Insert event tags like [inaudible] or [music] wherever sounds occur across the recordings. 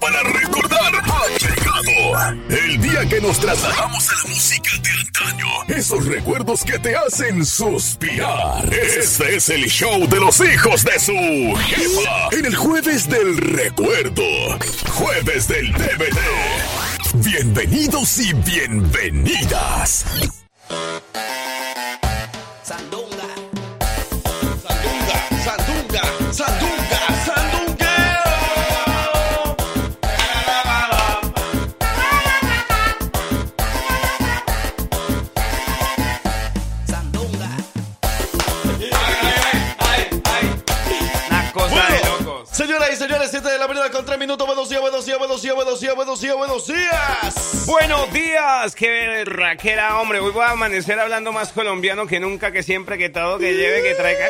para recordar ha llegado. El día que nos trasladamos a la música de antaño. Esos recuerdos que te hacen suspirar. Este es el show de los hijos de su jefa. En el jueves del recuerdo. Jueves del DVD. Bienvenidos y bienvenidas. 7 de la mañana con 3 minutos. Buenos días, buenos días, buenos días, buenos días, buenos días, buenos días. Buenos días, qué raquera, hombre. Hoy voy a amanecer hablando más colombiano que nunca, que siempre, que todo, que lleve, que traiga.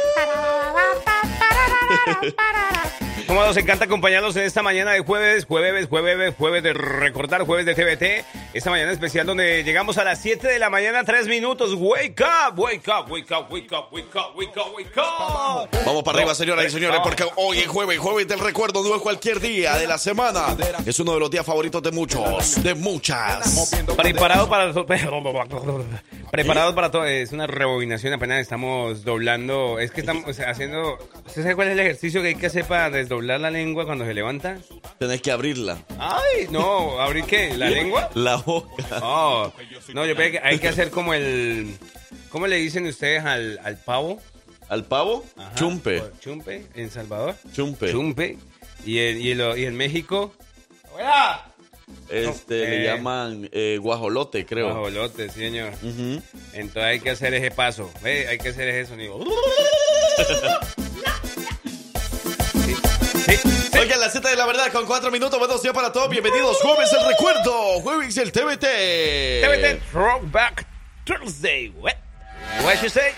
[laughs] [laughs] Como nos encanta acompañarlos en esta mañana de jueves, jueves, jueves, jueves de recordar, jueves de TVT. Esta mañana especial donde llegamos a las 7 de la mañana, 3 minutos. Wake up, wake up, wake up, wake up, wake up, wake up, wake up. Vamos para arriba, señoras y señores, porque hoy es jueves, jueves del recuerdo, no es cualquier día de la semana. Es uno de los días favoritos de muchos, de muchas. Preparado para [laughs] preparado para todo. Es una rebobinación. Apenas estamos doblando. Es que estamos haciendo. ¿Usted sabe cuál es el ejercicio que hay que hacer para desdoblar la lengua cuando se levanta? Tenés que abrirla. Ay, no. ¿Abrir qué? ¿La lengua? La boca. Oh. No, yo creo que hay que hacer como el. ¿Cómo le dicen ustedes al, al pavo? ¿Al pavo? Ajá. Chumpe. Chumpe, en Salvador. Chumpe. Chumpe. Y, en- y, en- y en México. ¡Hola! Este, No, le eh, llaman eh, guajolote, creo. Bajolote, sí, señor. Entonces hay que hacer ese paso. ¿ve? Hay que hacer ese sonido. [laughs] Sí. Oigan, las 7 de la verdad con 4 minutos. Buenos días para todos. Bienvenidos. Jueves el recuerdo. Jueves el TBT. TVT Throwback Thursday. What? What you say?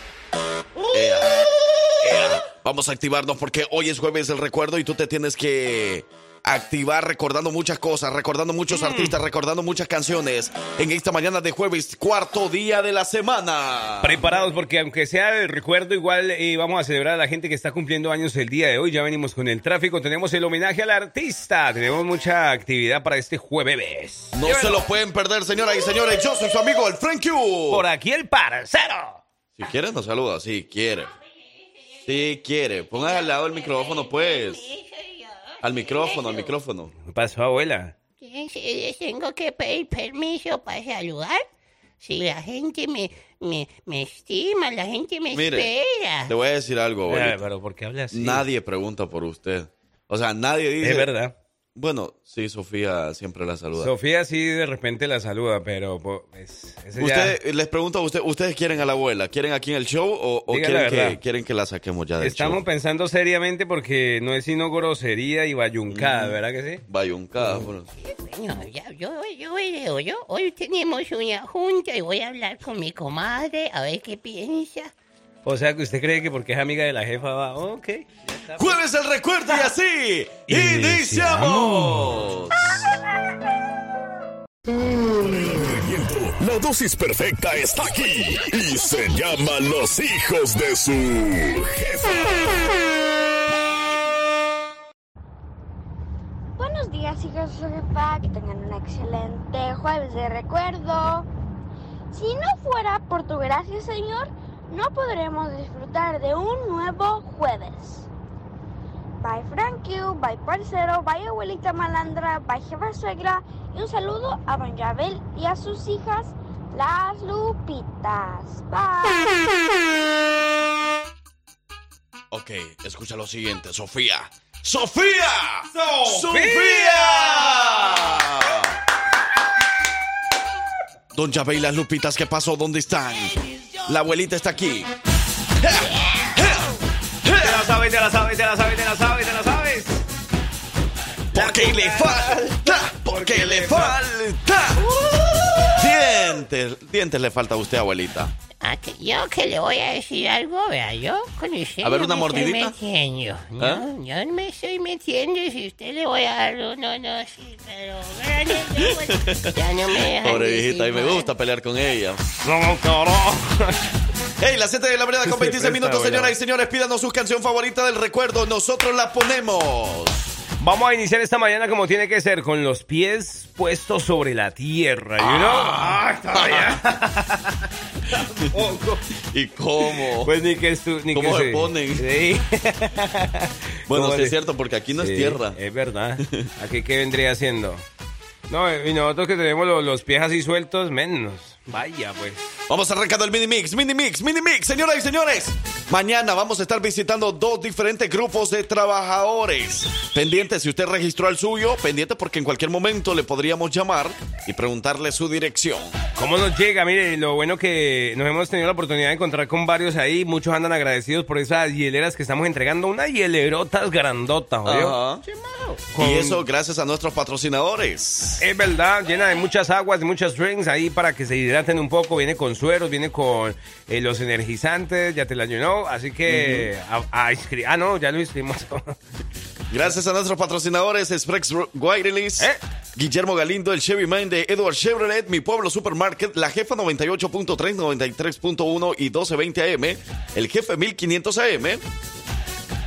Vamos a activarnos porque hoy es jueves el recuerdo y tú te tienes que activar recordando muchas cosas, recordando muchos artistas, recordando muchas canciones en esta mañana de jueves, cuarto día de la semana. Preparados porque aunque sea el recuerdo, igual eh, vamos a celebrar a la gente que está cumpliendo años el día de hoy. Ya venimos con el tráfico, tenemos el homenaje al artista, tenemos mucha actividad para este jueves. No se lo pueden perder, señoras y señores. Yo soy su amigo, el Frank Q. Por aquí el parcero. Si quieres, nos saluda. Si quiere. Si quiere. Ponga al lado el micrófono, pues. Al micrófono, al micrófono. ¿Qué pasó, abuela? Tengo que pedir permiso para saludar. Si la gente me, me, me estima, la gente me Mire, espera. te voy a decir algo, abuelita. pero ¿por qué habla así? Nadie pregunta por usted. O sea, nadie dice. Es verdad. Bueno, sí, Sofía siempre la saluda. Sofía sí de repente la saluda, pero pues, ese ya- Usted, les pregunto a usted, ¿ustedes quieren a la abuela? ¿Quieren aquí en el show o, o quieren, que, quieren que la saquemos ya del Estamos show? pensando seriamente porque no es sino grosería y bayuncada, ¿verdad que sí? Bayuncada, bueno. Bueno, ya, yo, yo veo, yo, hoy tenemos una junta y voy a hablar con mi comadre a ver qué piensa. O sea que usted cree que porque es amiga de la jefa va, ok. Jueves el recuerdo y así iniciamos. Viento, La dosis perfecta está aquí y se llama Los hijos de su jefa. Buenos días, hijos de su jefa. Que tengan un excelente jueves de recuerdo. Si no fuera por tu gracia, Señor, no podremos disfrutar de un nuevo jueves. Bye, Frankie. Bye, parcero. Bye, abuelita malandra. Bye, jefa suegra. Y un saludo a Benjabel y a sus hijas, las Lupitas. Bye. Ok, escucha lo siguiente, Sofía. ¡Sofía! ¡Sofía! Don Yabé y las Lupitas, ¿qué pasó? ¿Dónde están? La abuelita está aquí. Te la sabes, te la sabes, te la sabes, te la sabes, te la sabes. Porque le falta, porque le falta. Dientes, dientes le falta a usted, abuelita. Ah, que yo que le voy a decir algo, vea, yo con usted A ver, no una me mordidita. estoy metiendo. No, ¿Ah? yo no me estoy metiendo si usted le voy a dar uno, no, sí, pero ya no me dejan [laughs] Pobre decir viejita, y me gusta pelear con ella. No, carajo. Hey, las 7 de la mañana con Se 26 presta, minutos, señoras y señores. Pídanos su canción favorita del recuerdo. Nosotros la ponemos. Vamos a iniciar esta mañana como tiene que ser, con los pies puestos sobre la tierra, you know? Ah, Tampoco. [laughs] ¿Y cómo? Pues ni que estu ni ¿Cómo que se ponen? [laughs] Sí. bueno, ¿Cómo sí es cierto, porque aquí no Sí, es tierra. Es verdad. [laughs] ¿Aquí qué vendría haciendo? No, y nosotros que tenemos los, los pies así sueltos, menos. Vaya, pues. Vamos arrancando el mini mix, mini mix, mini mix, señoras y señores. Mañana vamos a estar visitando dos diferentes grupos de trabajadores. Pendiente, si usted registró el suyo, pendiente porque en cualquier momento le podríamos llamar y preguntarle su dirección. ¿Cómo nos llega? Mire, lo bueno que nos hemos tenido la oportunidad de encontrar con varios ahí. Muchos andan agradecidos por esas hieleras que estamos entregando. Unas hielerotas grandotas. Ajá. Con- Y eso gracias a nuestros patrocinadores. Es verdad, llena de muchas aguas, de muchos drinks ahí para que se hidraten un poco. Viene con sueros, viene con eh, los energizantes, ya te la llenó. Así que a, a inscri- Ah, no, ya lo inscribimos. [laughs] Gracias a nuestros patrocinadores, Express Wireless, ¿Eh? Guillermo Galindo, el Chevy Man de Edward Chevrolet, Mi Pueblo Supermarket, La Jefa 98.3, 93.1 y 1220 AM, El Jefe 1500 AM.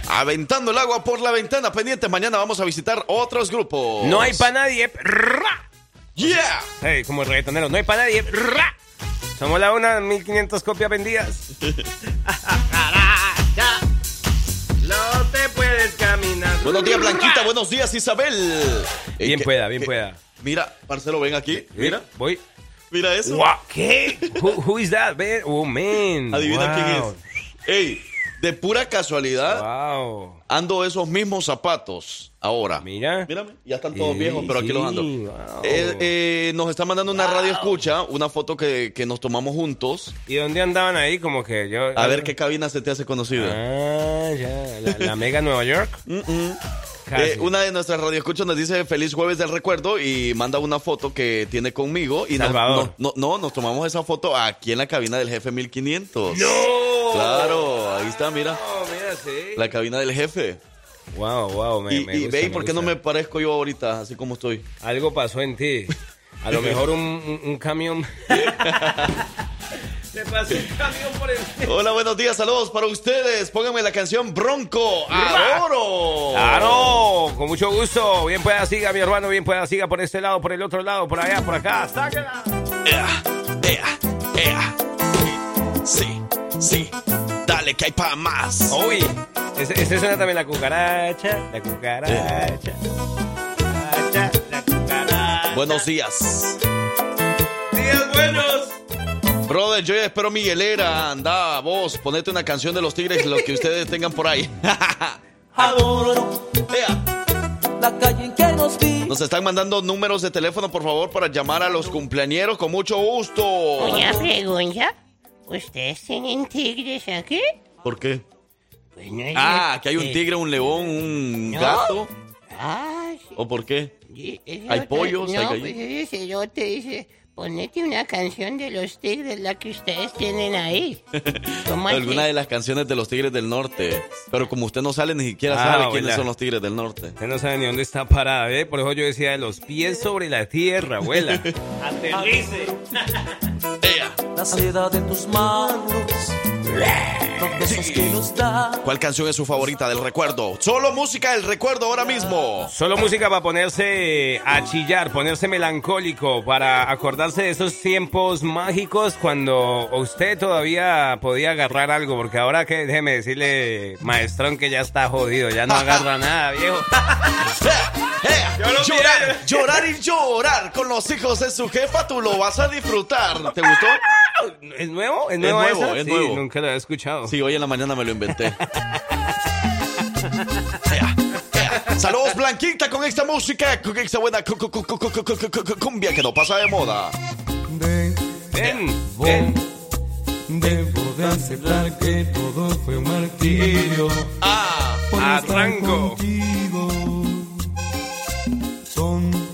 Aventando el agua por la ventana pendiente. Mañana vamos a visitar otros grupos. no hay para nadie. Ra. ¡Yeah! Hey, como el reggaetonero, no hay para nadie. Ra. Somos la una, 1500 copias vendidas. [laughs] no te puedes caminar. Buenos días, Blanquita. Buenos días, Isabel. Eh, Bien pueda, bien que- pueda. Mira, Marcelo, ven aquí. Mira, Voy. mira eso. Wow, ¿Qué? Who, who is that, man? Oh, man. Adivina Wow. quién es. Ey, de pura casualidad, Wow. ando esos mismos zapatos ahora. Mira. Mírame, ya están todos Sí, viejos, pero aquí sí, los ando. wow. Eh, eh, nos está mandando una radio escucha, una foto que, que nos tomamos juntos. ¿Y dónde andaban ahí? Como que yo. A ver qué cabina se te hace conocida. Ah, ya. La, la Mega Nueva York. Casi. Eh, una de nuestras radioescuchas nos dice feliz jueves del recuerdo y manda una foto que tiene conmigo y nos- Salvador. no, no, no, nos tomamos esa foto aquí en la cabina del jefe 1500. ¡No! Claro, ahí está, mira, No, mira, sí. la cabina del jefe. Wow, wow. Me, y me y gusta, ve, ¿y me por qué no me parezco yo ahorita, así como estoy? Algo pasó en ti. A lo mejor un, un, un camión. [laughs] Te pasó un camión por el. Hola, buenos días, saludos para ustedes. Pónganme la canción Bronco, adoro. ¡Claro! Con mucho gusto. Bien pueda siga, mi hermano. Bien pueda siga por este lado, por el otro lado, por allá, por acá. ¡Sáquela! Ea, ea, ea. Sí, sí, dale que hay para más. Uy, ese, ese suena también la cucaracha, la cucaracha. cucaracha, la cucaracha. Buenos días. Brother, yo ya espero mi hielera. Anda, vos, ponete una canción de los Tigres, lo que ustedes tengan por ahí. [laughs] Adoro Ea, la calle en que nos vi. Nos están mandando números de teléfono, por favor, para llamar a los cumpleañeros con mucho gusto. Una pregunta. ¿Ustedes tienen tigres aquí? ¿Por qué? Pues no es Ah, que hay un tigre, un león, un ¿No? gato. Ah, sí. ¿O por qué? ¿Hay pollos? ¿Hay No, gallinas? pues ese cerote dice, ponete una canción de los tigres, la que ustedes tienen ahí. [laughs] Alguna de las canciones de los Tigres del Norte. Pero como usted no sale, ni siquiera Ah, sabe quiénes son los Tigres del Norte. Usted no sabe ni dónde está parada, ¿eh? Por eso yo decía de los pies sobre la tierra, abuela. [laughs] Aterrice. La seda de tus manos. Los besos que nos da. ¿Cuál canción es su favorita del recuerdo? Solo música del recuerdo ahora mismo. Solo música para ponerse a chillar, ponerse melancólico, para acordarse de esos tiempos mágicos cuando usted todavía podía agarrar algo, porque ahora que déjeme decirle, maestrón, que ya está jodido, ya no agarra [laughs] nada, viejo. Yo lo Llorar, llorar y llorar con los hijos de su jefa, tú lo vas a disfrutar. ¿Te gustó? ¿Es nuevo? ¿Es, nuevo, es nuevo. Es nuevo. Nunca lo había escuchado. Sí, hoy en la mañana me lo inventé. Saludos Blanquita con esta música, con esta buena cumbia que no pasa de moda. Debo, debo de aceptar que todo fue un martirio. Ah, arranco. Contigo.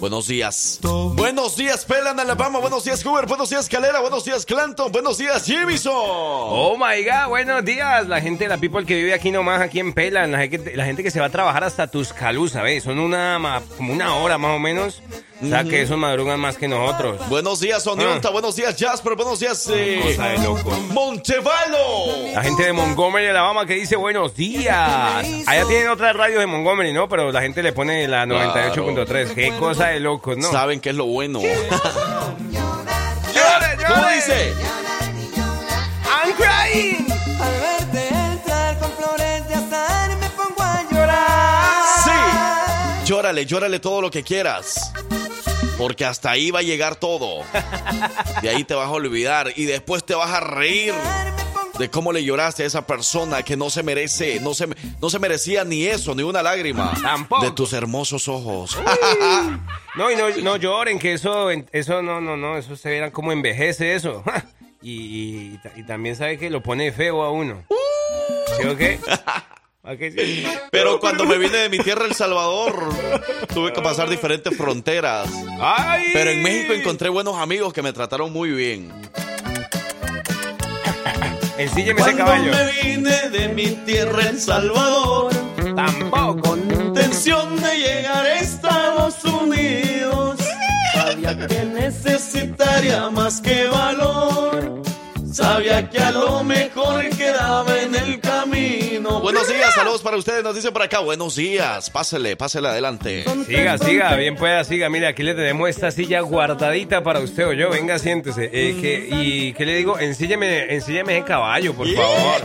Buenos días. Buenos días, Pelan, Alabama. Buenos días, Hoover. Buenos días, Calera. Buenos días, Clanton. Buenos días, Jimison. Oh my god, buenos días. La gente, la people que vive aquí nomás, aquí en Pelan, la gente, la gente que se va a trabajar hasta Tuscaloosa, ¿ves? Son una, como una hora más o menos O sea que esos madrugan más que nosotros. Buenos días, Onionta. Ah. Buenos días, Jasper. Buenos días, eh, Cosa de loco. Montevalo. La gente de Montgomery, Alabama, que dice buenos días. Allá tienen otras radios de Montgomery, ¿no? Pero la gente le pone la 98.3. Qué cosa de locos, ¿no? Saben qué es lo bueno. ¡Llore, ¿Cómo dice? I'm crying. Al verte entrar con flores de azar me pongo a llorar. Sí. Llórale, llórale todo lo que quieras. Porque hasta ahí va a llegar todo. De ahí te vas a olvidar y después te vas a reír de cómo le lloraste a esa persona que no se merece, no se, no se merecía ni eso, ni una lágrima. Tampoco. De tus hermosos ojos. No, y no, no lloren, que eso, eso no, no, no, eso se verán cómo envejece eso. [laughs] Y, y- y también sabe que lo pone feo a uno. ¿Sí o qué? [laughs] Pero cuando me vine de mi tierra, El Salvador, tuve que pasar diferentes fronteras. ¡Ay! Pero en México encontré buenos amigos que me trataron muy bien. Ensílleme ese caballo. vine de mi tierra, El Salvador, Tampoco. con intención de llegar a Estados Unidos, sabía que necesitaría más que valor. Sabía que a lo mejor quedaba en el camino. Buenos días, saludos para ustedes. Nos dicen por acá, buenos días. Pásele, pásele adelante. Siga, siga, bien pueda, siga. Mire, aquí le tenemos esta silla guardadita para usted o yo. Venga, siéntese. Eh, que- ¿Y qué le digo? Ensílleme, ensílleme ese caballo, por favor.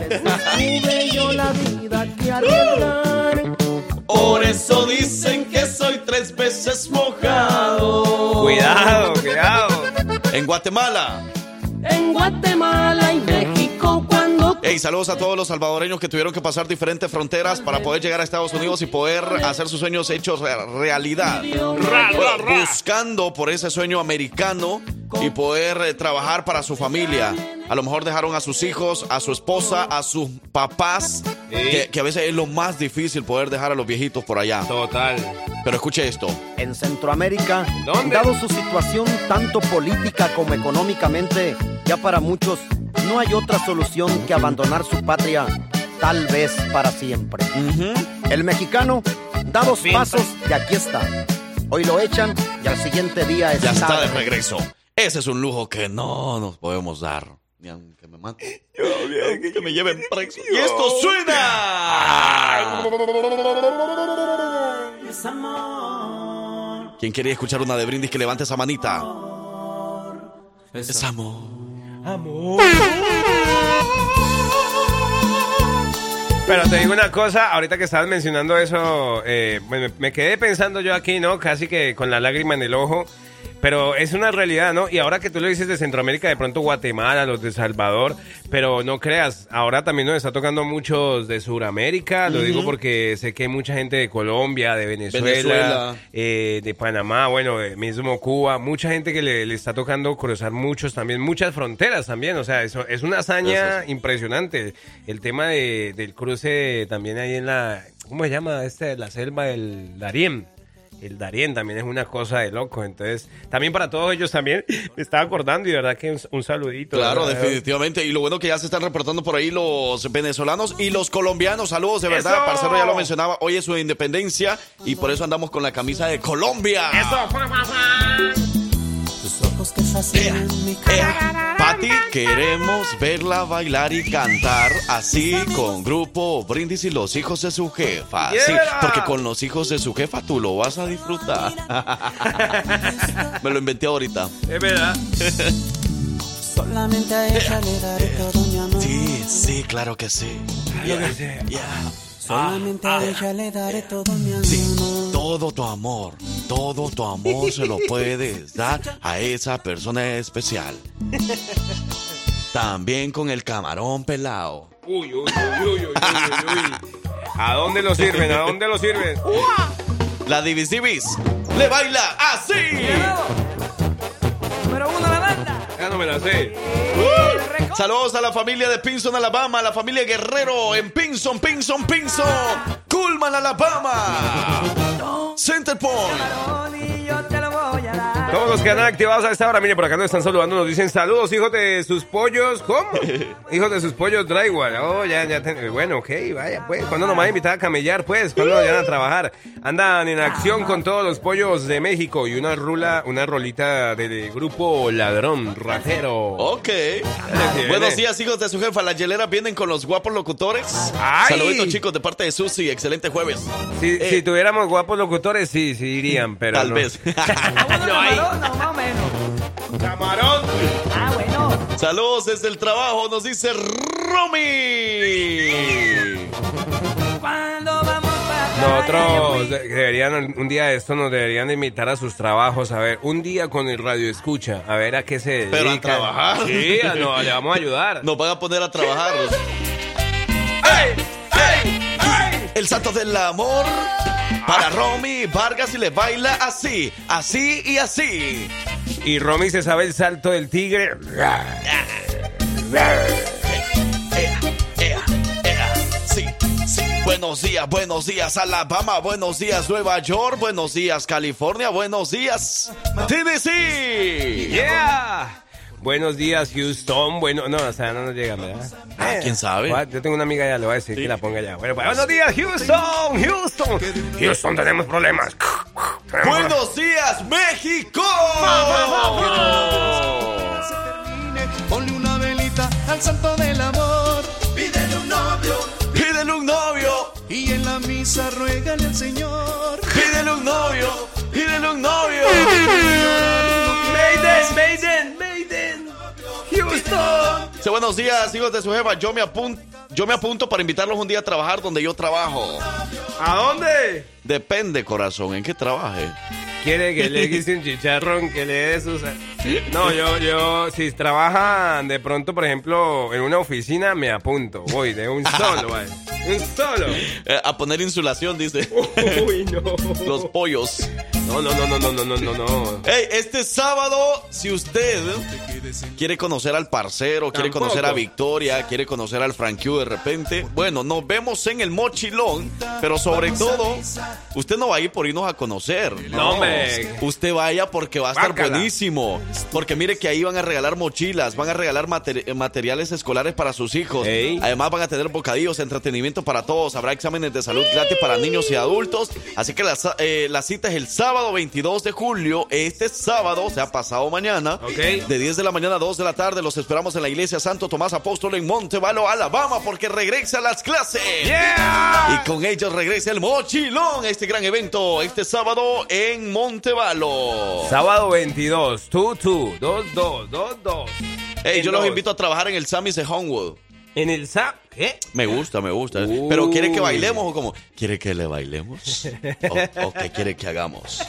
Por eso dicen que soy tres veces mojado. Cuidado, cuidado. En Guatemala. En Guatemala y México cuando Hey, saludos a todos los salvadoreños que tuvieron que pasar diferentes fronteras para poder llegar a Estados Unidos y poder hacer sus sueños hechos re- realidad. Buscando por ese sueño americano y poder eh, trabajar para su familia. A lo mejor dejaron a sus hijos, a su esposa, a sus papás, que, que a veces es lo más difícil poder dejar a los viejitos por allá. Total. Pero escuche esto. En Centroamérica, ¿Dónde? dado su situación tanto política como económicamente, ya para muchos no hay otra solución que abandonar su patria, tal vez para siempre. El mexicano da dos pasos y aquí está. Hoy lo echan y al siguiente día Ya está, está de regreso. Ese es un lujo que no nos podemos dar. Ni aunque me maten. Ni que me lleven preso. ¡Y esto suena! ¿Quién quería escuchar una de Brindis que levante esa manita? Es amor. Pero te digo una cosa, ahorita que estabas mencionando eso, eh, me quedé pensando yo aquí, ¿no? Casi que con la lágrima en el ojo. Pero es una realidad, ¿no? Y ahora que tú lo dices de Centroamérica, de pronto Guatemala, los de Salvador, pero no creas, ahora también nos está tocando muchos de Sudamérica, lo digo porque sé que hay mucha gente de Colombia, de Venezuela, Venezuela. eh, de Panamá, bueno, de mismo Cuba, mucha gente que le, le está tocando cruzar muchos también, muchas fronteras también, o sea, eso es una hazaña impresionante. El tema de, del cruce también ahí en la, ¿cómo se llama? Este, la selva del Darién. El Darién también es una cosa de loco, entonces también para todos ellos también [laughs] me estaba acordando y de verdad que un, un saludito. Claro, ¿verdad? definitivamente. Y lo bueno que ya se están reportando por ahí los venezolanos y los colombianos. Saludos, de verdad. ¡Eso! Parcero ya lo mencionaba. Hoy es su independencia y por eso andamos con la camisa de Colombia. Tus ojos que fascinan mi cara. Pati, queremos verla bailar y cantar así con grupo Brindis y los hijos de su jefa. Sí, porque con los hijos de su jefa tú lo vas a disfrutar. [laughs] Me lo inventé ahorita. Es verdad. Solamente a ella le daré todo mi amor. Sí, sí, claro que sí. Que. Yeah. Solamente a ella le daré todo mi amor. Sí, todo tu amor, todo tu amor se lo puedes dar a esa persona especial. También con el camarón pelado. Uy, uy, uy, uy, uy, uy, uy. ¿A dónde lo sirven? ¿A dónde lo sirven? La Divis Divis le baila así. Número uno la banda. Ya no me la sé. Saludos a la familia de Pinson, Alabama, a la familia Guerrero en Pinson, Pinson, Pinson, Coolman, Alabama, Center Point. Todos los que andan activados a esta hora, mire, por acá nos están saludando, nos dicen saludos, hijos de sus pollos. ¿Cómo? [laughs] hijos de sus pollos Drywall. Oh, ya, ya. ten- Bueno, ok, vaya, pues. ¿Cuándo nos van a invitar a camellar, pues? ¿Cuándo nos van a trabajar? Andan en acción con todos los pollos de México y una rula, una rolita del grupo Ladrón Ratero. Ok. Buenos días, hijos de su jefa. Las hieleras vienen con los guapos locutores. ¡Ay! Saluditos, chicos, de parte de Susi. Excelente jueves. Si, Eh, si tuviéramos guapos locutores, sí, sí irían, pero Tal no. vez. [laughs] No hay. No, más o menos. Camarón. Ah, bueno. Saludos desde el trabajo, nos dice Romy. ¿Cuándo vamos para Nosotros de- deberían, un día de esto nos deberían de invitar a sus trabajos, a ver, un día con el radio escucha, a ver a qué se dedican. Pero a trabajar. Sí, a- no, le vamos a ayudar. Nos van a poner a trabajar. [laughs] El santo del amor para Romy Vargas y le baila así, así y así. Y Romy se sabe el salto del tigre. Buenos días, buenos días Alabama, buenos días Nueva York, buenos días California, buenos días Tennessee. Yeah. Buenos días, Houston. Bueno, no, o sea, no nos llega, ¿verdad? Ah, ¿quién sabe? Yo tengo una amiga ya, le voy a decir que la ponga ya. Bueno, pues, buenos días, Houston, Houston. Houston, tenemos problemas. Buenos días México. Ponle una velita al santo del amor. Pídele un novio. Pídele un novio, Y en la misa ruégale al Señor. pídele un novio, pídele un novio. Maiden, Maiden, Maiden. Buenos días, hijos de su jefa. Yo me, apun- yo me apunto para invitarlos un día a trabajar donde yo trabajo. ¿A dónde? Depende, corazón, en qué trabaje quiere que le [laughs] guise un chicharrón, que le dé. No, yo, yo, si trabajan de pronto, por ejemplo, en una oficina, me apunto. Voy de un solo, ¿vale? Un solo. [laughs] Eh, a poner insulación, dice. [laughs] Uy, no. Los pollos. No, no, no, no, no, no, no, no. no. Hey, este sábado, si usted quiere conocer al parcero, quiere conocer a Victoria, quiere conocer al Frankie de repente, bueno, nos vemos en el mochilón, pero sobre todo, usted no va a ir por irnos a conocer. No me hombre. Usted vaya porque va a estar buenísimo. Porque mire que ahí van a regalar mochilas, van a regalar materi- materiales escolares para sus hijos. Ey. Además van a tener bocadillos, entretenimiento para todos. Habrá exámenes de salud gratis para niños y adultos. Así que la, eh, la cita es el sábado 22 de julio. Este sábado, o sea, pasado mañana. De 10 de la mañana a 2 de la tarde. Los esperamos en la iglesia Santo Tomás Apóstol en Montevalo, Alabama, porque regresa a las clases. ¡Yeah! Y con ellos regresa el mochilón, este gran evento, este sábado en Montevalo. Sábado 22, 2, 2, 2, 2, 2, 2. Hey, yo los invito a trabajar en el Sammy's de Homewood. En el SAP, ¿qué? Me gusta, me gusta. Pero ¿quiere que bailemos o cómo? ¿Quiere que le bailemos? [laughs] ¿O, o qué quiere que hagamos?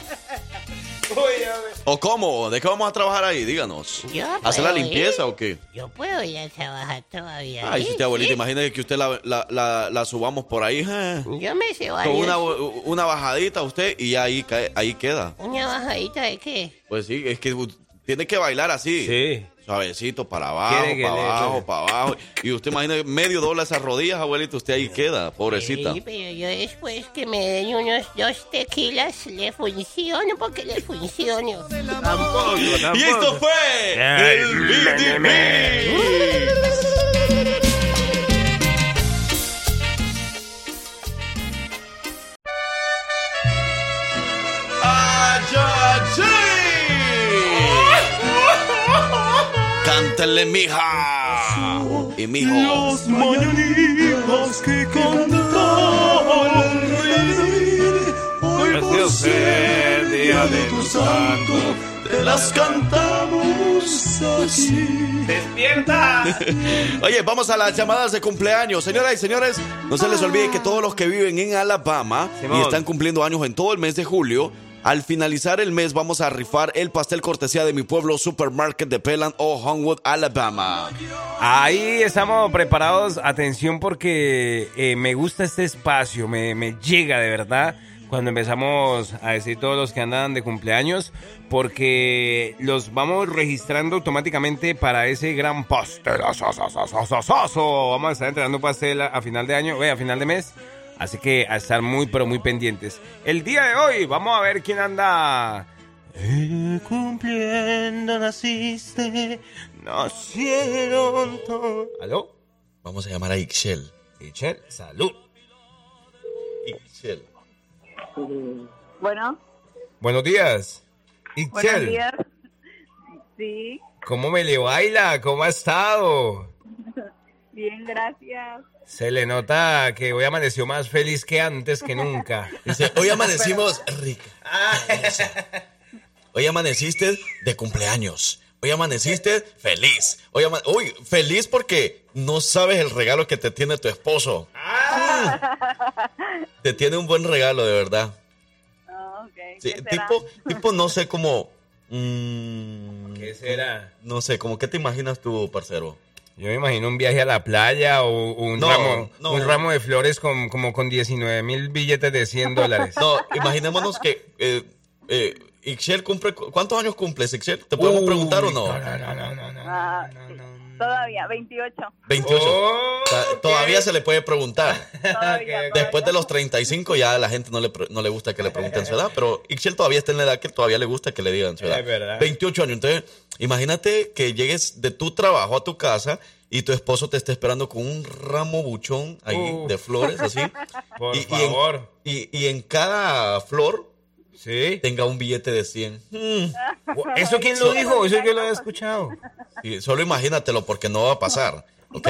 ¿O cómo? ¿De qué vamos a trabajar ahí? Díganos. ¿Hacer la limpieza ir. o qué? Yo puedo ir a trabajar todavía. Ay, ¿sí? si usted abuelita, ¿Sí? imagínese que usted la, la, la, la subamos por ahí. eh. Yo me sé Con una, una bajadita usted y ahí, cae- ahí queda. ¿Una bajadita de qué? Pues sí, es que tiene que bailar así. Sí. Suavecito, para abajo, para le- abajo, para abajo. Y usted imagina medio dobla esas rodillas, abuelita, usted ahí queda, pobrecita. Sí, pero yo después que me den unos dos tequilas le funciono porque le funciono. Tampoco, tampoco. Y esto fue el Cántale, mija. Y mijo. mañanitas que cantaba el rey hoy por ser el día de tu santo, te las cantamos así. ¡Despierta! [laughs] Oye, vamos a las llamadas de cumpleaños. Señoras y señores, no se les olvide que todos los que viven en Alabama Simón. y están cumpliendo años en todo el mes de julio, al finalizar el mes vamos a rifar el pastel cortesía de mi pueblo Supermarket de Pelan o Homewood, Alabama. Ahí estamos preparados. Atención porque eh, me gusta este espacio, me, me llega de verdad cuando empezamos a decir todos los que andan de cumpleaños, porque los vamos registrando automáticamente para ese gran pastel. Vamos a estar entregando pastel a, a final de año, eh, a final de mes. Así que a estar muy, pero muy pendientes. El día de hoy vamos a ver quién anda Eh, cumpliendo naciste, nacieron todos. ¿Aló? Vamos a llamar a Ixchel. Ixchel, salud. Ixchel. Bueno, Buenos días. buenos Ixchel, días. Sí, ¿cómo me le baila? ¿Cómo ha estado? Bien, gracias. Se le nota que hoy amaneció más feliz que antes que nunca. [laughs] Dice, hoy amanecimos [laughs] rica. Hoy amaneciste de cumpleaños. Hoy amaneciste feliz. Hoy ama- Uy, feliz porque no sabes el regalo que te tiene tu esposo. Mm. Te tiene un buen regalo, de verdad. Ah, tipo, tipo, no sé cómo. mm, ¿Qué será? No sé, como qué te imaginas tú, parcero. Yo me imagino un viaje a la playa o un, No, ramo, no. un ramo de flores con, como con 19 mil billetes de 100 dólares. No, imaginémonos que eh, eh, Ixchel cumple. ¿Cuántos años cumples, Ixchel? ¿Te podemos preguntar o no? Ah, todavía, 28. 28. Oh, O sea, Todavía se le puede preguntar. [laughs] Todavía, Después de los 35 ya a la gente no le, no le gusta que le pregunten su edad, pero Ixchel todavía está en la edad que todavía le gusta que le digan su edad. Es verdad. 28 años. Entonces, imagínate que llegues de tu trabajo a tu casa y tu esposo te esté esperando con un ramo buchón ahí de flores, así. [laughs] Por y, y en- favor. Y, y en cada flor Sí. tenga un billete de 100. Mm. [laughs] ¿Eso quién lo dijo? Eso yo lo he escuchado. [laughs] Solo imagínatelo porque no va a pasar. ¿Ok?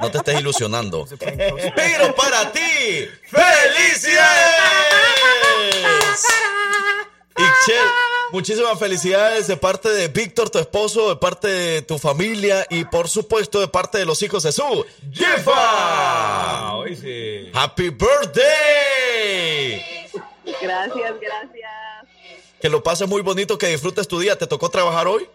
No te estés ilusionando. [laughs] Pero para ti, ¡felicidades! Ixchel, muchísimas felicidades de parte de Víctor, tu esposo, de parte de tu familia y por supuesto de parte de los hijos de su Jefa. Ah, hoy sí. ¡Happy birthday! Gracias, gracias. Que lo pases muy bonito, que disfrutes tu día. ¿Te tocó trabajar hoy?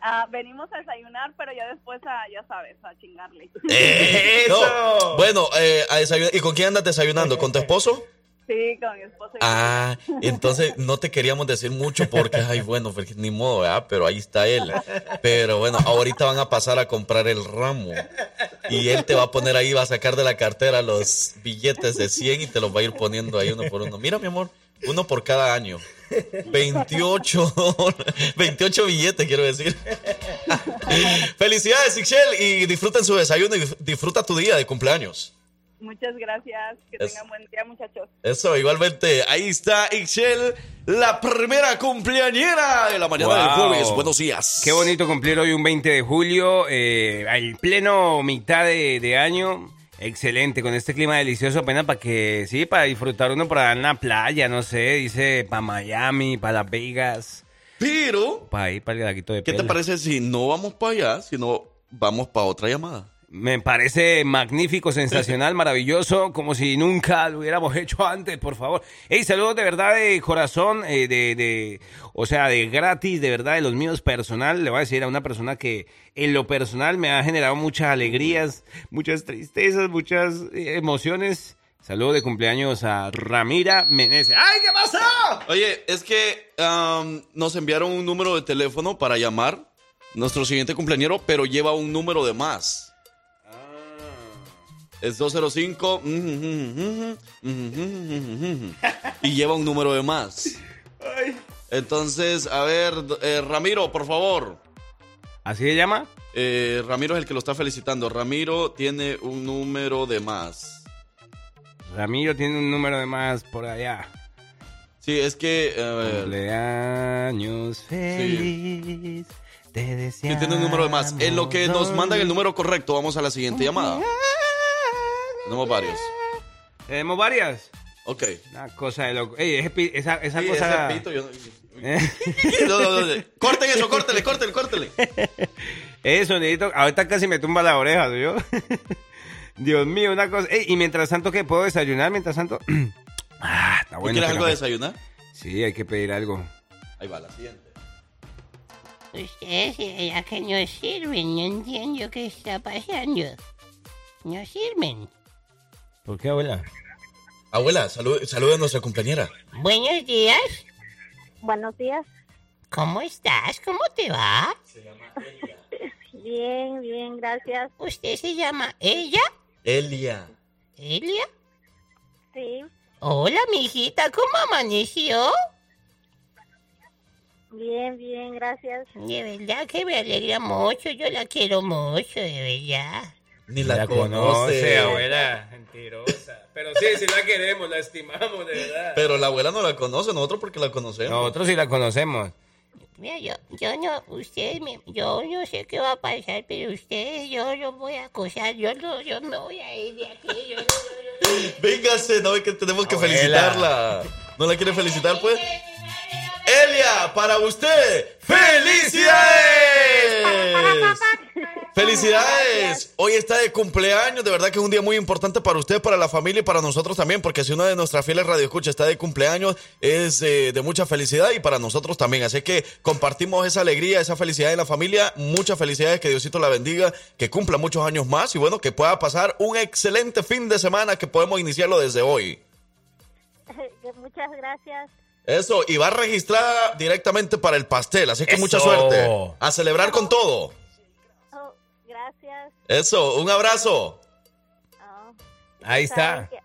Ah, venimos a desayunar, pero ya después, a, ya sabes, a chingarle. [laughs] ¡Eso! No. Bueno, eh, a desayunar. ¿y con quién andas desayunando? ¿Con tu esposo? Sí, con mi esposo. Ah, [laughs] entonces no te queríamos decir mucho porque, ay, bueno, porque ni modo, ¿verdad? Pero ahí está él. Pero bueno, ahorita van a pasar a comprar el ramo. Y él te va a poner ahí, va a sacar de la cartera los billetes de 100 y te los va a ir poniendo ahí uno por uno. Mira, mi amor, uno por cada año. 28, 28 billetes, quiero decir. Felicidades, Ixchel, y disfruten su desayuno y disfruta tu día de cumpleaños. Muchas gracias. Que Es- tengan buen día, muchachos. Eso, igualmente. Ahí está Ixchel, la primera cumpleañera de la mañana del jueves. Buenos días. Qué bonito cumplir hoy un 20 de julio, eh, al pleno mitad de, de año. Excelente, con este clima delicioso apenas para que, sí, para disfrutar uno para una playa, no sé, dice para Miami, para Las Vegas, Pero, para ahí, para el de ¿qué te parece si no vamos para allá, sino vamos para otra llamada? Me parece magnífico, sensacional, [laughs] maravilloso, como si nunca lo hubiéramos hecho antes, por favor. Hey, saludos de verdad de corazón, eh, de, de, o sea, de gratis, de verdad, de los míos personal. Le voy a decir a una persona que en lo personal me ha generado muchas alegrías, muchas tristezas, muchas eh, emociones. Saludos de cumpleaños a Ramira Meneses. ¡Ay, qué pasó! Oye, es que am, nos enviaron un número de teléfono para llamar nuestro siguiente cumpleañero, pero lleva un número de más. Es 205 y lleva un número de más. Entonces, a ver, eh, Ramiro, por favor. ¿Así se llama? Eh, Ramiro es el que lo está felicitando. Ramiro tiene un número de más. Ramiro tiene un número de más por allá. Sí, es que... Cumpleaños feliz. Te deseamos. tiene un número de más. En lo que nos mandan el número correcto, vamos a la siguiente llamada. Tenemos varios. Tenemos varias. Ok. Una cosa de loco. Ey, ese esa, esa Sí, cosa. ese pito, yo no- ¿Eh? [laughs] No, no, no, no. Corten eso, córtele, córtele, córtele. [laughs] Ese sonidito. Ahorita casi me tumba la oreja, ¿sí yo? [laughs] Dios mío, una cosa. Ey, y mientras tanto, ¿qué? ¿Puedo desayunar mientras tanto? [clears throat] ah, está ¿Tú bueno. quieres algo de desayunar? Sí, hay que pedir algo. Ahí va, la siguiente. Ustedes, ya que no sirven, no entiendo qué está pasando. No sirven. ¿Por qué, abuela? Abuela, salud, saluda a nuestra compañera. Buenos días. Buenos días. ¿Cómo estás? ¿Cómo te va? [laughs] Bien, bien, gracias. ¿Usted se llama ella? Elia. ¿Elia? Sí, Hola, mijita, ¿cómo amaneció? Bien, bien, gracias. De verdad que me alegra mucho, yo la quiero mucho, de verdad. Ni la conoce, abuela. Mentirosa. Pero sí, sí la queremos, la estimamos, de verdad. Pero la abuela no la conoce, nosotros porque la conocemos. Nosotros sí la conocemos. Mira, yo, yo no, ustedes, me, yo no sé qué va a pasar, pero ustedes, yo los voy a acosar, yo no, yo me voy a ir de aquí, yo no, yo no- Véngase, no que tenemos que Abuela. felicitarla. ¿No la quiere felicitar, pues? Elia, para usted, ¡felicidades! ¡Felicidades! Hoy está de cumpleaños, de verdad que es un día muy importante para usted, para la familia y para nosotros también, porque si una de nuestras fieles radioescuchas está de cumpleaños, es eh, de mucha felicidad y para nosotros también. Así que compartimos esa alegría, esa felicidad en la familia. Muchas felicidades, que Diosito la bendiga, que cumpla muchos años más y bueno, que pueda pasar un excelente fin de semana que podemos iniciarlo desde hoy. [laughs] Muchas gracias. Eso, y va a registrar directamente para el pastel, así que mucha suerte. A celebrar con todo. Oh, gracias. Eso, un abrazo. Oh, Ahí está. que-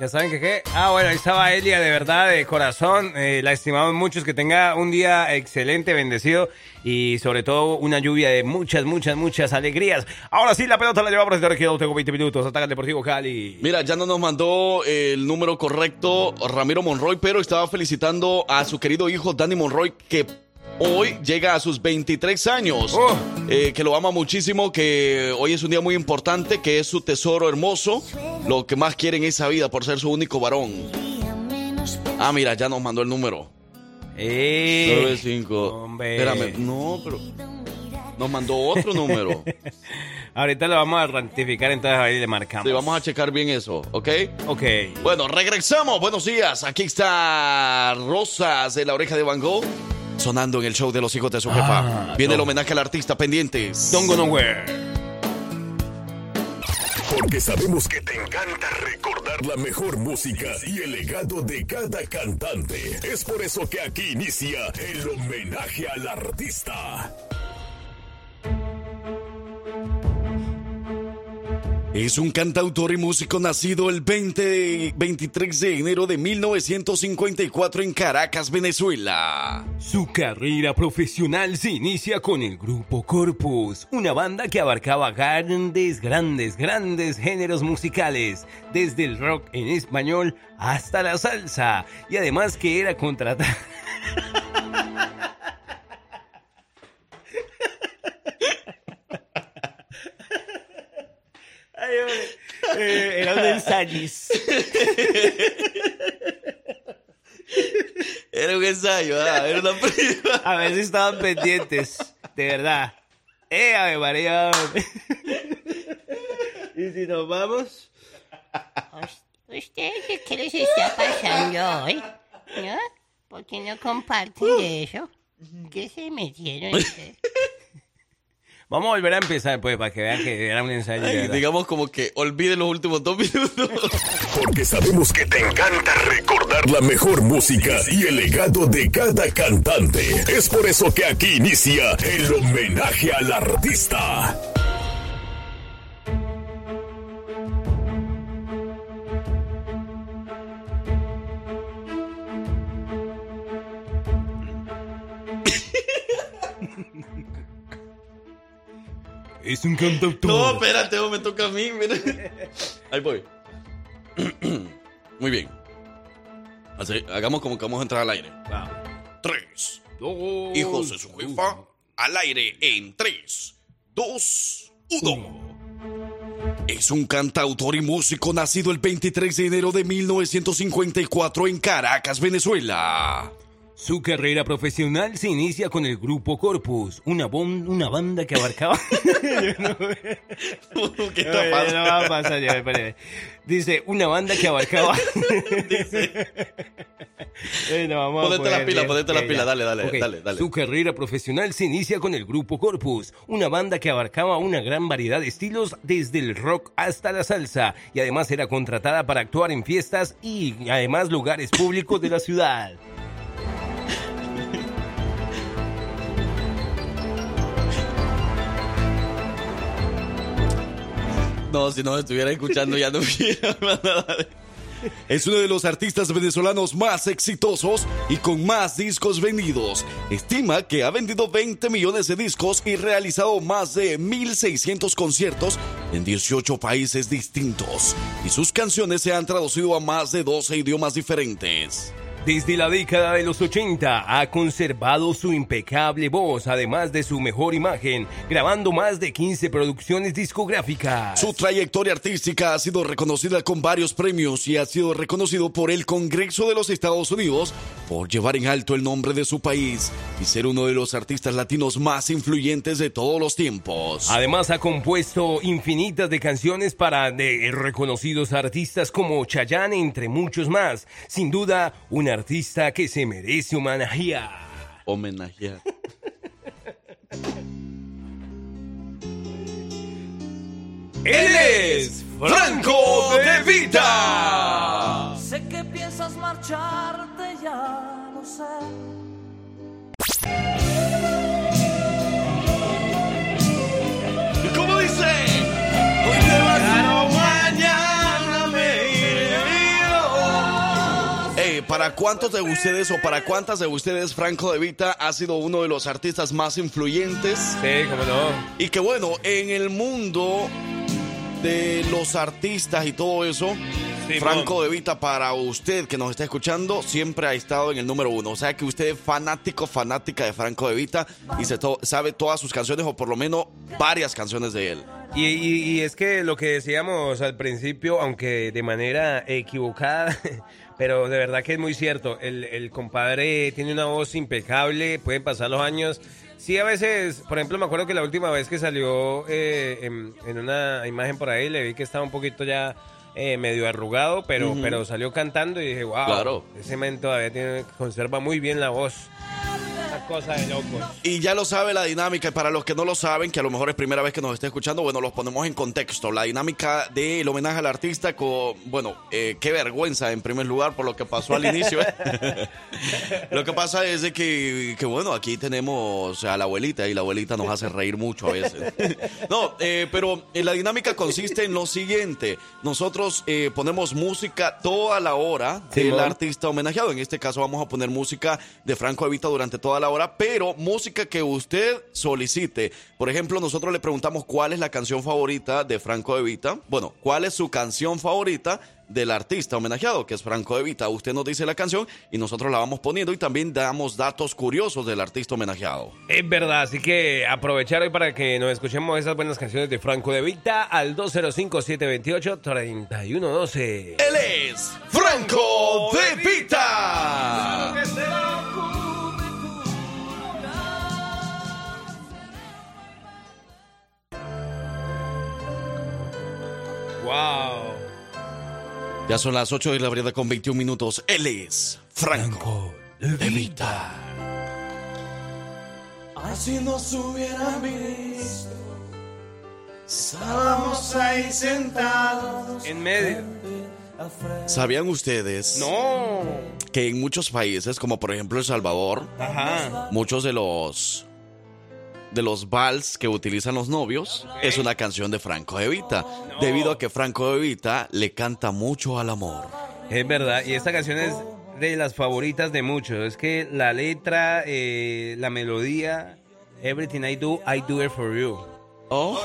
Ya saben que qué. Ah, bueno, ahí estaba Elia, de verdad, de corazón. Eh, la estimamos muchos. Que tenga un día excelente, bendecido. Y sobre todo una lluvia de muchas, muchas, muchas alegrías. Ahora sí, la pelota la llevamos desde Regido. Tengo 20 minutos. Ataca el Deportivo Cali. Mira, ya no nos mandó el número correcto Ramiro Monroy, pero estaba felicitando a su querido hijo Danny Monroy, que hoy llega a sus 23 años. Oh. Eh, que lo ama muchísimo, que hoy es un día muy importante, que es su tesoro hermoso. Lo que más quiere en esa vida por ser su único varón. Ah, mira, ya nos mandó el número. Eh, 95. hombre. Espérame, no, pero. Nos mandó otro número. [laughs] Ahorita lo vamos a ratificar, entonces ahí le marcamos. Sí, vamos a checar bien eso, ¿ok? Ok. Bueno, regresamos. Buenos días. Aquí está Rosas de la oreja de Van Gogh. Sonando en el show de los hijos de su jefa. Ah, Viene el homenaje al artista pendientes. Don't go nowhere. Porque sabemos que te encanta recordar la mejor música y el legado de cada cantante. Es por eso que aquí inicia el homenaje al artista. Es un cantautor y músico nacido el 20, 23 de enero de 1954 en Caracas, Venezuela. Su carrera profesional se inicia con el grupo Corpus, una banda que abarcaba grandes, grandes, grandes géneros musicales, desde el rock en español hasta la salsa, y además que era contratada. [laughs] [laughs] Ay, hombre. Eh, era un ensayis. Era un ensayo, ah, era una prima. A ver si estaban pendientes, de verdad. ¡Eh, Ave María! ¿Y si nos vamos? ¿Ustedes qué les está pasando hoy? ¿No? ¿Por qué no comparten de eso? ¿Qué se metieron [laughs] ustedes? Vamos a volver a empezar, pues, para que vean que era un ensayo. Ay, digamos como que olvide los últimos dos [laughs] minutos. Porque sabemos que te encanta recordar la mejor música y el legado de cada cantante. Es por eso que aquí inicia el homenaje al artista. [laughs] Es un cantautor. No, espérate, me toca a mí. mira. Ahí voy. Muy bien. Así, hagamos como que vamos a entrar al aire. Tres. Dos. Hijos de su jefa. Al aire en tres, dos, uno. Es un cantautor y músico nacido el 23 de enero de 1954 en Caracas, Venezuela. Su carrera profesional se inicia con el grupo Corpus, una, bon- una banda que abarcaba. ¿Qué está pasando? No va a pasar, ya. Dice, una banda que abarcaba. [laughs] Eh, no, vamos a Ponete la poner pila, ponete la pila, dale, dale, Ok. dale, dale. Su carrera profesional se inicia con el grupo Corpus, una banda que abarcaba una gran variedad de estilos desde el rock hasta la salsa y además era contratada para actuar en fiestas y además lugares públicos de la ciudad. No, si no estuviera escuchando ya no. [laughs] Es uno de los artistas venezolanos más exitosos y con más discos vendidos. Estima que ha vendido 20 millones de discos y realizado más de 1.600 conciertos en 18 países distintos. Y sus canciones se han traducido a más de 12 idiomas diferentes. Desde la década de los 80 ha conservado su impecable voz, además de su mejor imagen, grabando más de 15 producciones discográficas. Su trayectoria artística ha sido reconocida con varios premios y ha sido reconocido por el Congreso de los Estados Unidos por llevar en alto el nombre de su país y ser uno de los artistas latinos más influyentes de todos los tiempos. Además ha compuesto infinitas de canciones para de reconocidos artistas como Chayanne, entre muchos más. Sin duda, un artista que se merece homenajear. Homenajear. [laughs] Él es Franco De Vita. Sé que piensas marcharte, ya lo sé. ¿Para cuántos de ustedes o para cuántas de ustedes Franco De Vita ha sido uno de los artistas más influyentes? Sí, cómo no. Y que bueno, en el mundo de los artistas y todo eso, Sí, Franco De Vita para usted que nos está escuchando siempre ha estado en el número uno. O sea que usted es fanático, fanática de Franco De Vita y se to- sabe todas sus canciones o por lo menos varias canciones de él. Y, y- y es que lo que decíamos al principio, aunque de manera equivocada, [laughs] pero de verdad que es muy cierto, el, el compadre tiene una voz impecable, pueden pasar los años. Sí, a veces, por ejemplo, me acuerdo que la última vez que salió eh, en, en una imagen por ahí, le vi que estaba un poquito ya eh, medio arrugado, pero, Ujú. pero salió cantando y dije, wow, Claro. ese men todavía tiene, conserva muy bien la voz. Una cosa de locos. Y ya lo sabe la dinámica, y para los que no lo saben, que a lo mejor es primera vez que nos esté escuchando, bueno, los ponemos en contexto. La dinámica del homenaje al artista, con, bueno, eh, qué vergüenza en primer lugar por lo que pasó al inicio. ¿eh? [laughs] [laughs] lo que pasa es de que, que, bueno, aquí tenemos a la abuelita y la abuelita nos hace reír mucho a veces. no, eh, pero eh, la dinámica consiste en lo siguiente. Nosotros eh, ponemos música toda la hora del Simón. artista homenajeado. En este caso vamos a poner música de Franco Evita durante toda la hora, pero música que usted solicite. Por ejemplo, nosotros le preguntamos cuál es la canción favorita de Franco Evita. Bueno, cuál es su canción favorita del artista homenajeado, que es Franco Evita. Usted nos dice la canción y nosotros la vamos poniendo y también damos datos curiosos del artista homenajeado. Es verdad, así que aprovechar hoy para que nos escuchemos esas buenas canciones de Franco De Vita al 205-728-3112. Él es Franco De Vita. Wow. Ya son las 8 de la mañana con 21 minutos. Él es Franco De Vita. Así nos hubieran visto. Estábamos ahí sentados. En medio. ¿Sabían ustedes No. que en muchos países, como por ejemplo El Salvador, Ajá. muchos de los de los vals que utilizan los novios es una canción de Franco De Vita, debido a que Franco De Vita le canta mucho al amor. Es verdad, y esta canción es de las favoritas de muchos. Es que la letra, eh, la melodía, Everything I Do, I Do It For You. Oh,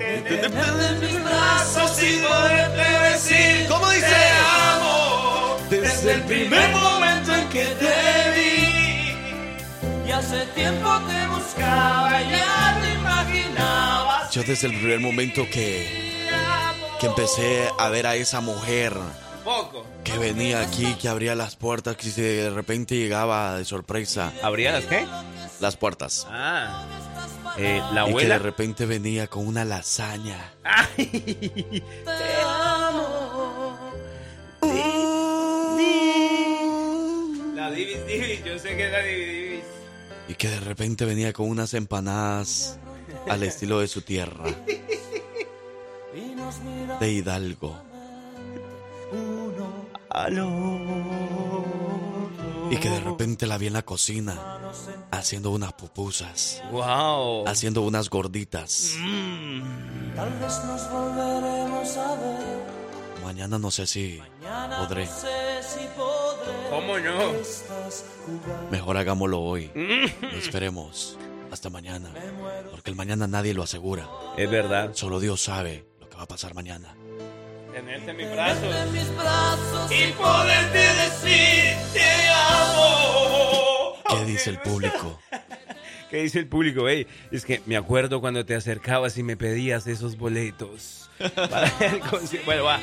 En mis brazos y poderte decir ¿Cómo dice? Te amo Desde el primer momento en que te Y hace tiempo te buscaba, ya te imaginabas. Yo desde el primer momento que, que empecé a ver a esa mujer Poco. que venía aquí, que abría las puertas, que de repente llegaba de sorpresa ¿Habría las qué? las puertas. Ah. Eh, la Y que de repente venía con una lasaña. Te amo. La Divis Divis, yo sé que es la Divis Divis. Y que de repente venía con unas empanadas al estilo de su tierra, de Hidalgo. Y que de repente la vi en la cocina haciendo unas pupusas, Wow. haciendo unas gorditas. Tal vez nos volveremos a ver mañana no sé si podré. ¿Cómo no? Mejor hagámoslo hoy. No esperemos hasta mañana. Porque el mañana nadie lo asegura. Es verdad. Solo Dios sabe lo que va a pasar mañana. Tenerte en mis brazos. mis brazos y poderte decir te amo. ¿Qué dice el público? ¿Qué dice el público? Ey, es que me acuerdo cuando te acercabas y me pedías esos boletos. Para [laughs] el. Bueno, va.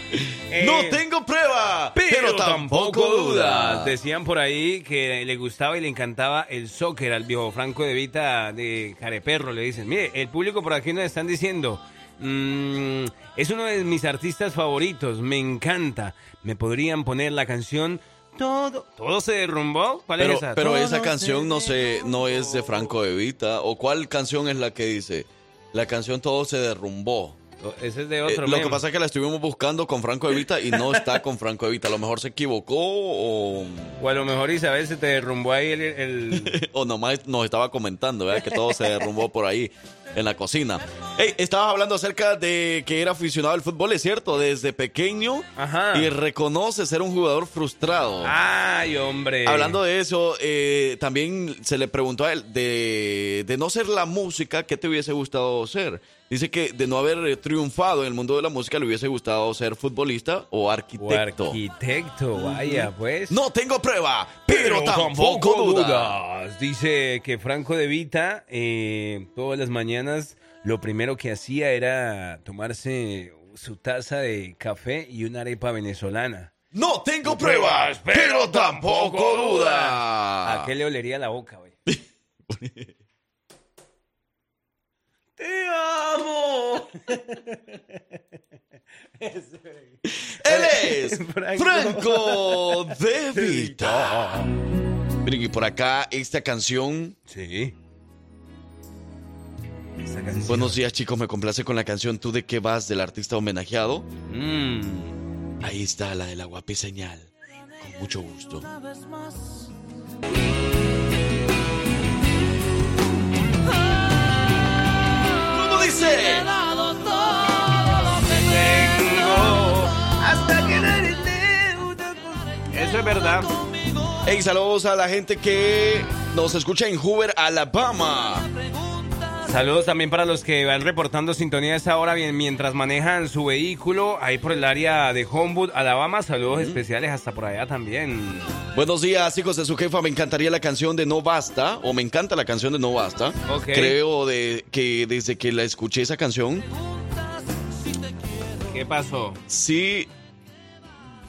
Eh, No tengo prueba, pero, tampoco dudas. Decían por ahí que le gustaba y le encantaba el soccer al viejo Franco de Vita de Careperro. Le dicen, mire, el público por aquí nos están diciendo, mm, es uno de mis artistas favoritos, me encanta. ¿Me podrían poner la canción Todo? ¿Todo se derrumbó? ¿Cuál Pero, es esa? pero Todo esa canción no se, no es de Franco De Vita. ¿O cuál canción es la que dice? La canción Todo se derrumbó. Ese es de Eh, otro. lo que pasa es que la estuvimos buscando con Franco De Vita y no está con Franco De Vita. A lo mejor se equivocó o, [laughs] O a lo mejor Isabel se te derrumbó ahí el... el- [laughs] o nomás nos estaba comentando ¿verdad? que todo se derrumbó por ahí en la cocina. Hey, estabas hablando acerca de que era aficionado al fútbol, es cierto, desde pequeño Ajá. y reconoce ser un jugador frustrado. Ay, hombre. Hablando de eso, eh, también se le preguntó a él de, de no ser la música, ¿qué te hubiese gustado ser? Dice que de no haber triunfado en el mundo de la música le hubiese gustado ser futbolista o O arquitecto. arquitecto, vaya, pues. No tengo prueba, pero, tampoco, duda. Dice que Franco de Vita eh, todas las mañanas lo primero que hacía era tomarse su taza de café y una arepa venezolana. No tengo pruebas, pero tampoco duda. ¿A qué le olería la boca, güey? [laughs] ¡Te amo! [laughs] Él es [laughs] Franco [laughs] de Vita. Miren, y por acá esta canción. Sí. Buenos días, chicos. Me complace con la canción Tú de qué vas del artista homenajeado. Mm. Ahí está la de la guapi señal. Con mucho gusto. ¿Cómo dice? He dado todo lo que tengo hasta que nadie Eso es verdad. Hey, saludos a la gente que nos escucha en Hoover, Alabama. Saludos también para los que van reportando sintonía a esta hora bien, mientras manejan su vehículo ahí por el área de Homewood, Alabama. Saludos especiales hasta por allá también. Buenos días, hijos de su jefa. Me encantaría la canción de No Basta, o me encanta la canción de No Basta. Ok. Creo de que desde que la escuché esa canción, ¿Qué pasó? sí,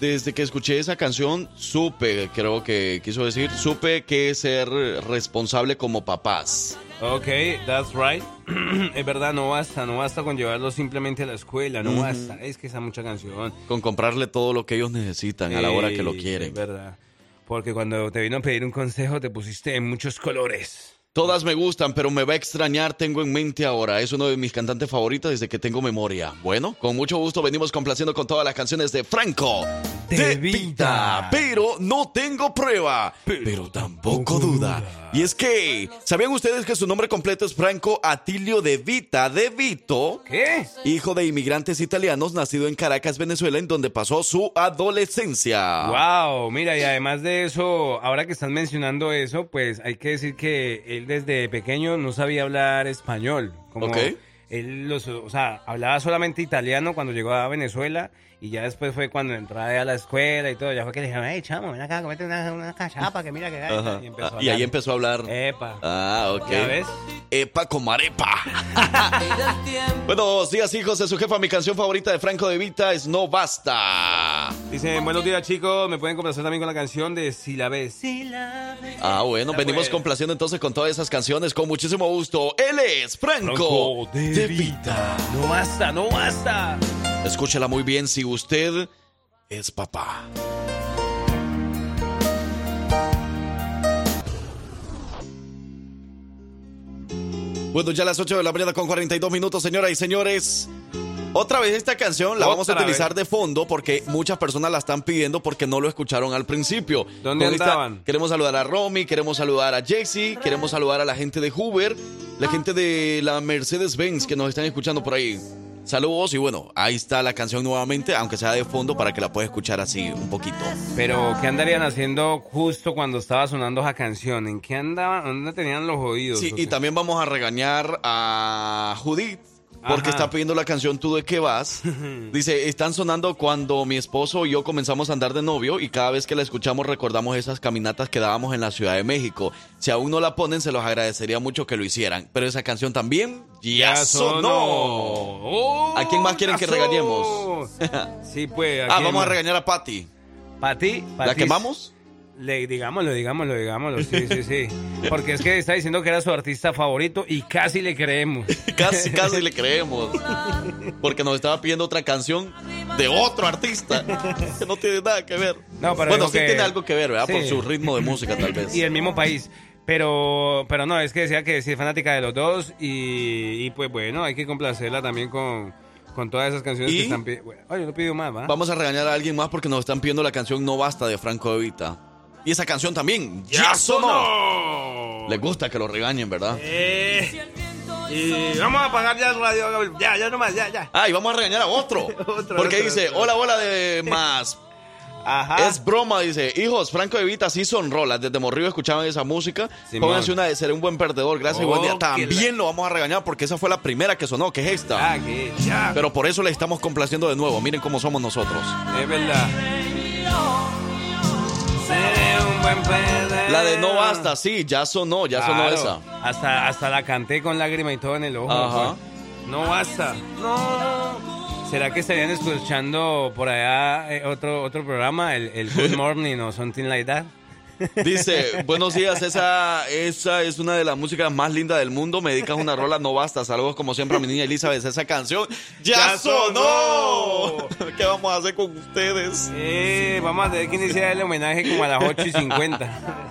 desde que escuché esa canción, supe, creo que quiso decir, supe que ser responsable como papás. Ok, that's right. [clears throat] es verdad, no basta, no basta con llevarlos simplemente a la escuela, no Ujú. basta. Es que esa mucha canción. Con comprarle todo lo que ellos necesitan a la hora que lo quieren. Es verdad. Porque cuando te vino a pedir un consejo te pusiste en muchos colores. Todas me gustan, pero me va a extrañar, tengo en mente ahora. Es uno de mis cantantes favoritos desde que tengo memoria. Bueno, con mucho gusto venimos complaciendo con todas las canciones de Franco de Vita. Pero no tengo prueba, pero tampoco duda. Y es que, ¿sabían ustedes que su nombre completo es Franco Atilio de Vita de Vito? ¿Qué? Hijo de inmigrantes italianos, nacido en Caracas, Venezuela, en donde pasó su adolescencia. Wow, mira, y además de eso, ahora que están mencionando eso, pues hay que decir que él desde pequeño no sabía hablar español. Como Ok. Él, los, o sea, hablaba solamente italiano cuando llegó a Venezuela y ya después fue cuando entró a la escuela y todo. Ya fue que le dijeron, hey, chamo, ven acá, comete una, una cachapa que mira que gana. Y, empezó a Ah, y ahí hablar. empezó a hablar. Epa. Ah, ok. ¿Ya ves? Epa como arepa. [laughs] Buenos días, hijos de su jefa. Mi canción favorita de Franco de Vita es No Basta. Dicen, buenos días, chicos. Me pueden complacer también con la canción de Si la ves. Si la ves. Ah, bueno, venimos complaciendo entonces con todas esas canciones con muchísimo gusto. Él es Franco, Franco de de Vita. No basta, no basta. Escúchela muy bien si usted es papá. Bueno, ya a las 8 de la mañana con 42 minutos, señoras y señores. Otra vez esta canción la vamos a utilizar vez. de fondo porque muchas personas la están pidiendo porque no lo escucharon al principio. ¿Dónde Con esta andaban? queremos saludar a Romy, queremos saludar a Jesse, queremos saludar a la gente de Hoover, la gente de la Mercedes-Benz que nos están escuchando por ahí. Saludos y bueno, ahí está la canción nuevamente, aunque sea de fondo para que la puedas escuchar así un poquito. Pero, ¿qué andarían haciendo justo cuando estaba sonando esa canción? ¿En qué andaban? ¿Dónde tenían los oídos? Sí, O y también vamos a regañar a Judith. Porque Ajá. está pidiendo la canción Tú de qué vas. [laughs] Dice, están sonando cuando mi esposo y yo comenzamos a andar de novio y cada vez que la escuchamos recordamos esas caminatas que dábamos en la Ciudad de México. Si aún no la ponen, se los agradecería mucho que lo hicieran. Pero esa canción también ya, sonó. Oh, ¿A quién más quieren que regañemos? [laughs] Sí, pues. ah, vamos a regañar a Patty. ¿Pati? ¿La quemamos? Le, digámoslo, digámoslo, digámoslo. Sí, sí, sí. Porque es que está diciendo que era su artista favorito y casi le creemos. [laughs] Casi, casi le creemos. Porque nos estaba pidiendo otra canción de otro artista que no tiene nada que ver. No, pero bueno, sí que- tiene algo que ver, ¿verdad? Por Sí. su ritmo de música, tal vez. Y el mismo país. Pero, pero no, es que decía que sí es fanática de los dos y, y pues bueno, hay que complacerla también con, con todas esas canciones ¿Y? que están pidiendo. Oye, no pido más, ¿va? Vamos a regañar a alguien más porque nos están pidiendo la canción No Basta de Franco De Vita. Y esa canción también ya, sonó. Les gusta que lo regañen, ¿verdad? Eh, y vamos a apagar ya el radio. Ya, ya nomás, ya, ya. Ah, y vamos a regañar a otro. [laughs] Otro, porque otro, dice, otro. hola, hola de más. [laughs] Ajá. Es broma, dice. Hijos, Franco de Vita sí son rolas. Desde Morrillo escuchaban esa música. Simón. Pónganse una de Seré un buen perdedor. Gracias y buen día. Oh, También lo vamos a regañar porque esa fue la primera que sonó, que es esta. Ah, que. Pero por eso le estamos complaciendo de nuevo. Miren cómo somos nosotros. Es verdad. La de No Basta, sí, ya sonó, ya sonó Claro. esa. Hasta, hasta la canté con lágrima y todo en el ojo. Ajá. pues. No basta. No. ¿Será que estarían escuchando por allá eh, otro, otro programa, el, el Good [laughs] Morning o something like that? Dice, buenos días, esa, esa es una de las músicas más lindas del mundo. Me dedicas una rola, no basta. Saludos como siempre a mi niña Elizabeth. Esa canción ya, ¡Ya sonó. [laughs] ¿Qué vamos a hacer con ustedes? Eh, vamos a tener que iniciar el homenaje como a las 8 y 50.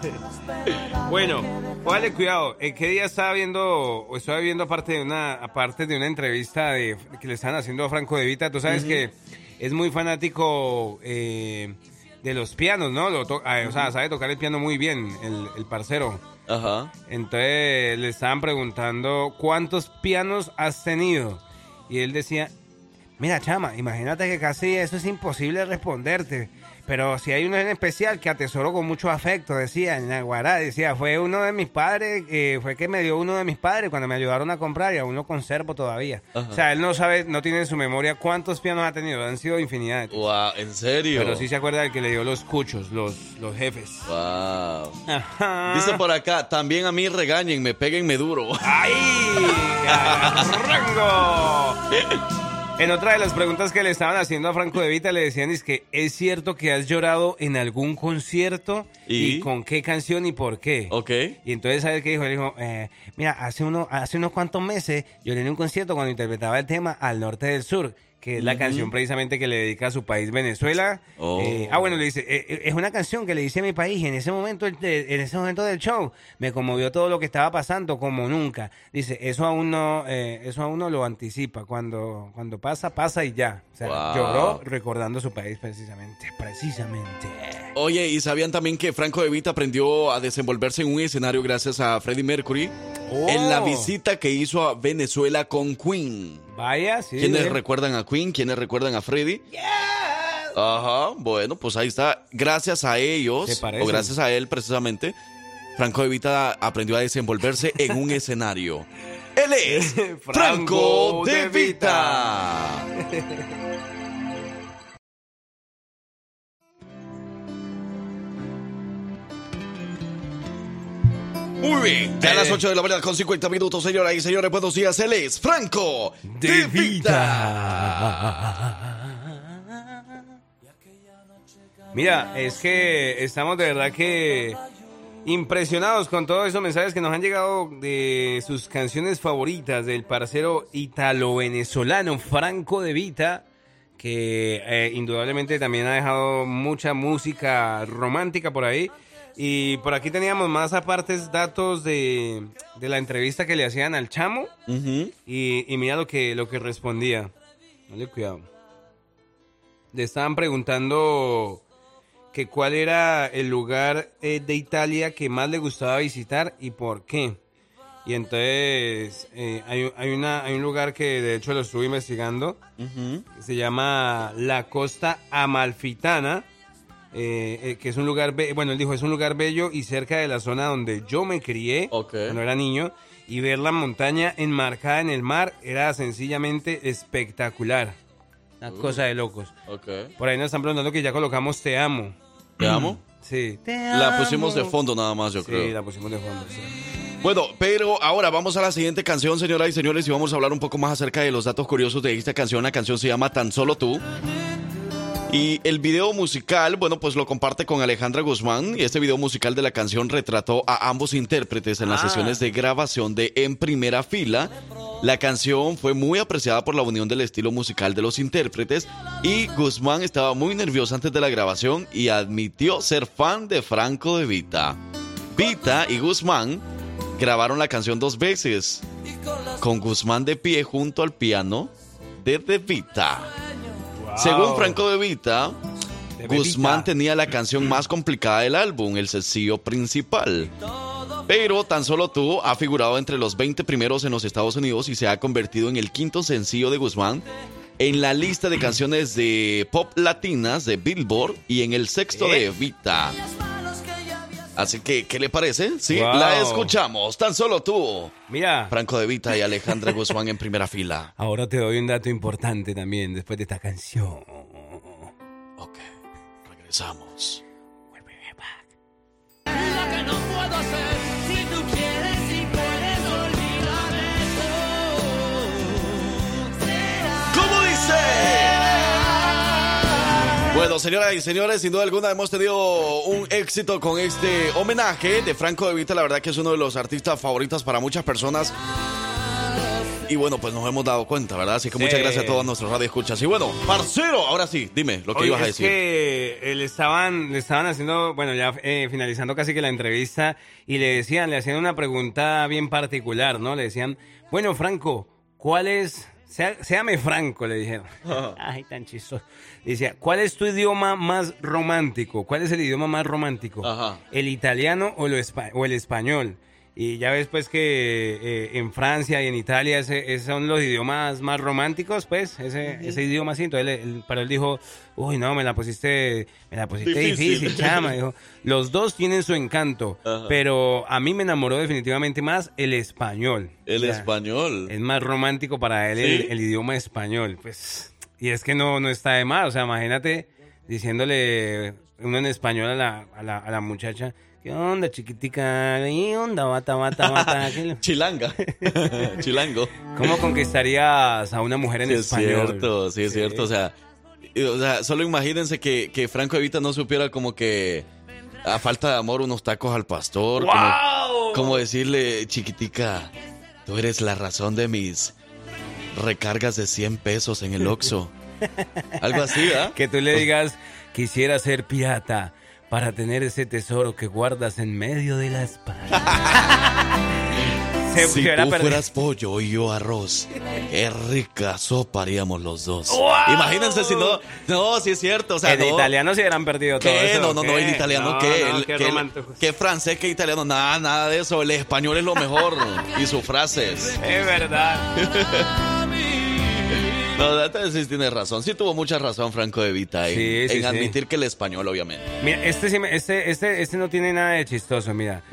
bueno, póngale cuidado. ¿En qué día estaba viendo, o estaba viendo aparte de una, aparte de una entrevista de, que le estaban haciendo a Franco De Vita? Tú sabes que es muy fanático eh, de los pianos, ¿no? Lo to- o sea, sabe tocar el piano muy bien, el, el parcero. Ajá. Entonces le estaban preguntando, ¿cuántos pianos has tenido? Y él decía, mira, chama, imagínate que casi eso es imposible responderte. Pero si hay uno en especial que atesoro con mucho afecto, decía en Naguará, decía, fue uno de mis padres, eh, fue que me dio uno de mis padres cuando me ayudaron a comprar y aún lo conservo todavía. Ajá. O sea, él no sabe, no tiene en su memoria cuántos pianos ha tenido, han sido infinidad. Wow, ¿en serio? Pero sí se acuerda del que le dio los cuchos, los, los jefes. Wow. Ajá. Dice por acá, también a mí regañenme, péguenme duro. ¡Ay! [laughs] ¡Rango! [laughs] En otra de las preguntas que le estaban haciendo a Franco De Vita le decían es que es cierto que has llorado en algún concierto ¿Y? y, con qué canción y por qué. Ok. Y entonces ¿sabes qué dijo? Él dijo, eh, mira, hace uno, hace unos cuantos meses lloré en un concierto cuando interpretaba el tema Al Norte del Sur, que es la canción precisamente que le dedica a su país Venezuela. Oh. Eh, ah, bueno, le dice, eh, eh, es una canción que le hice a mi país y en ese momento, en ese momento del show me conmovió todo lo que estaba pasando como nunca. Dice, eso aún no, eh, eso aún no lo anticipa. Cuando, cuando pasa, pasa y ya. O sea, Wow. lloró recordando su país precisamente, precisamente. Oye, ¿y sabían también que Franco De Vita aprendió a desenvolverse en un escenario gracias a Freddie Mercury? Oh. En la visita que hizo a Venezuela con Queen. Vaya, sí. ¿Quiénes recuerdan a Queen? ¿Quiénes recuerdan a Freddie? Ajá, bueno, pues ahí está. Gracias a ellos, o gracias a él precisamente, Franco De Vita aprendió a desenvolverse en un escenario. Él es [laughs] Franco De Vita. Muy [laughs] bien, ya a las 8 de la mañana con 50 minutos, señoras y señores, buenos días. Él es Franco De Vita. Mira, es que estamos de verdad que impresionados con todos esos mensajes que nos han llegado de sus canciones favoritas del parcero italo-venezolano Franco De Vita, que eh, indudablemente también ha dejado mucha música romántica por ahí. Y por aquí teníamos más apartes datos de, de la entrevista que le hacían al chamo. Y, y mira lo que, lo que respondía. Dale cuidado. Le estaban preguntando que cuál era el lugar eh, de Italia que más le gustaba visitar y por qué. Y entonces eh, hay, hay, una, hay un lugar que de hecho lo estuve investigando. que se llama la Costa Amalfitana. Eh, eh, que es un lugar, bueno, él dijo, es un lugar bello y cerca de la zona donde yo me crié cuando era niño. Y ver la montaña enmarcada en el mar era sencillamente espectacular. Una Uh. cosa de locos. Por ahí nos están preguntando que ya colocamos Te Amo. ¿Te amo? [clears throat] Sí. La pusimos de fondo nada más, yo Sí, creo. la pusimos de fondo. sí. Bueno, pero ahora vamos a la siguiente canción, señoras y señores, y vamos a hablar un poco más acerca de los datos curiosos de esta canción. La canción se llama Tan Solo Tú. Y el video musical, bueno, pues lo comparte con Alejandra Guzmán. Y este video musical de la canción retrató a ambos intérpretes en las Ah. sesiones de grabación de En Primera Fila. La canción fue muy apreciada por la unión del estilo musical de los intérpretes. Y Guzmán estaba muy nerviosa antes de la grabación y admitió ser fan de Franco de Vita. Vita y Guzmán grabaron la canción dos veces, con Guzmán de pie junto al piano de De Vita. Según Franco De Vita, Guzmán tenía la canción más complicada del álbum, el sencillo principal. Pero tan solo tú ha figurado entre los 20 primeros en los Estados Unidos y se ha convertido en el quinto sencillo de Guzmán en la lista de canciones de pop latinas de Billboard y en el sexto de Vita. Así que, ¿qué le parece? Sí, Wow. la escuchamos. Tan solo tú. Mira. Franco De Vita y Alejandra Guzmán en primera fila. [laughs] Ahora te doy un dato importante también después de esta canción. Regresamos. Bueno, señoras y señores, sin duda alguna hemos tenido un éxito con este homenaje de Franco De Vita. La verdad que es uno de los artistas favoritos para muchas personas. Y bueno, pues nos hemos dado cuenta, ¿verdad? Así que muchas Sí. gracias a todos nuestros radioescuchas. Y bueno, parcero, ahora sí, dime lo que Oye, ibas a es decir. que eh, le estaban, le estaban haciendo, bueno, ya eh, finalizando casi que la entrevista, y le decían, le hacían una pregunta bien particular, ¿no? Le decían, bueno, Franco, ¿cuál es, sea, séame Franco, le dijeron. [laughs] Ay, tan chistoso. Decía, ¿cuál es tu idioma más romántico? ¿Cuál es el idioma más romántico? ¿El italiano o, lo espa- o el español? Y ya ves pues que eh, en Francia y en Italia ese, esos son los idiomas más románticos, pues, ese, ese idioma así. Entonces, él- él- pero él dijo, uy, no, me la pusiste, me la pusiste Difícil. difícil, chama. Dijo, los dos tienen su encanto, Ajá. pero a mí me enamoró definitivamente más el español. El O sea, español. Es más romántico para él el, ¿Sí? el idioma español, pues. Y es que no, no está de más, o sea, imagínate diciéndole uno en español a la, a la, a la muchacha, ¿qué onda, chiquitica? ¿Qué onda, bata, bata, bata? ¿Qué- [laughs] Chilanga. [laughs] Chilango. ¿Cómo conquistarías a una mujer en Sí, es español? cierto, sí, es cierto. O sea, o sea, solo imagínense que, que Franco Evita no supiera como que a falta de amor unos tacos al pastor. Como, ¡Wow! como decirle, chiquitica, tú eres la razón de mis recargas de 100 pesos en el Oxxo. [laughs] Algo así, ¿ah? Que tú le digas, quisiera ser pirata para tener ese tesoro que guardas en medio de la espalda. [laughs] Se si tú fueras pollo y yo arroz, qué rica sopa haríamos los dos. ¡Wow! Imagínense si no, no, si es cierto, o sea, en no. italiano se hubieran perdido todo ¿Qué? eso. No, no, no, el italiano, No, ¿qué? no, El- qué el-. ¿Qué francés, qué italiano? Nada, nada de eso. El español es lo mejor. y sus frases. Es verdad. [laughs] No, entonces tienes razón. Sí tuvo mucha razón Franco de Vita en, Sí, sí, en sí. admitir que el español, obviamente. Mira, este, este, este, este no tiene nada de chistoso, mira.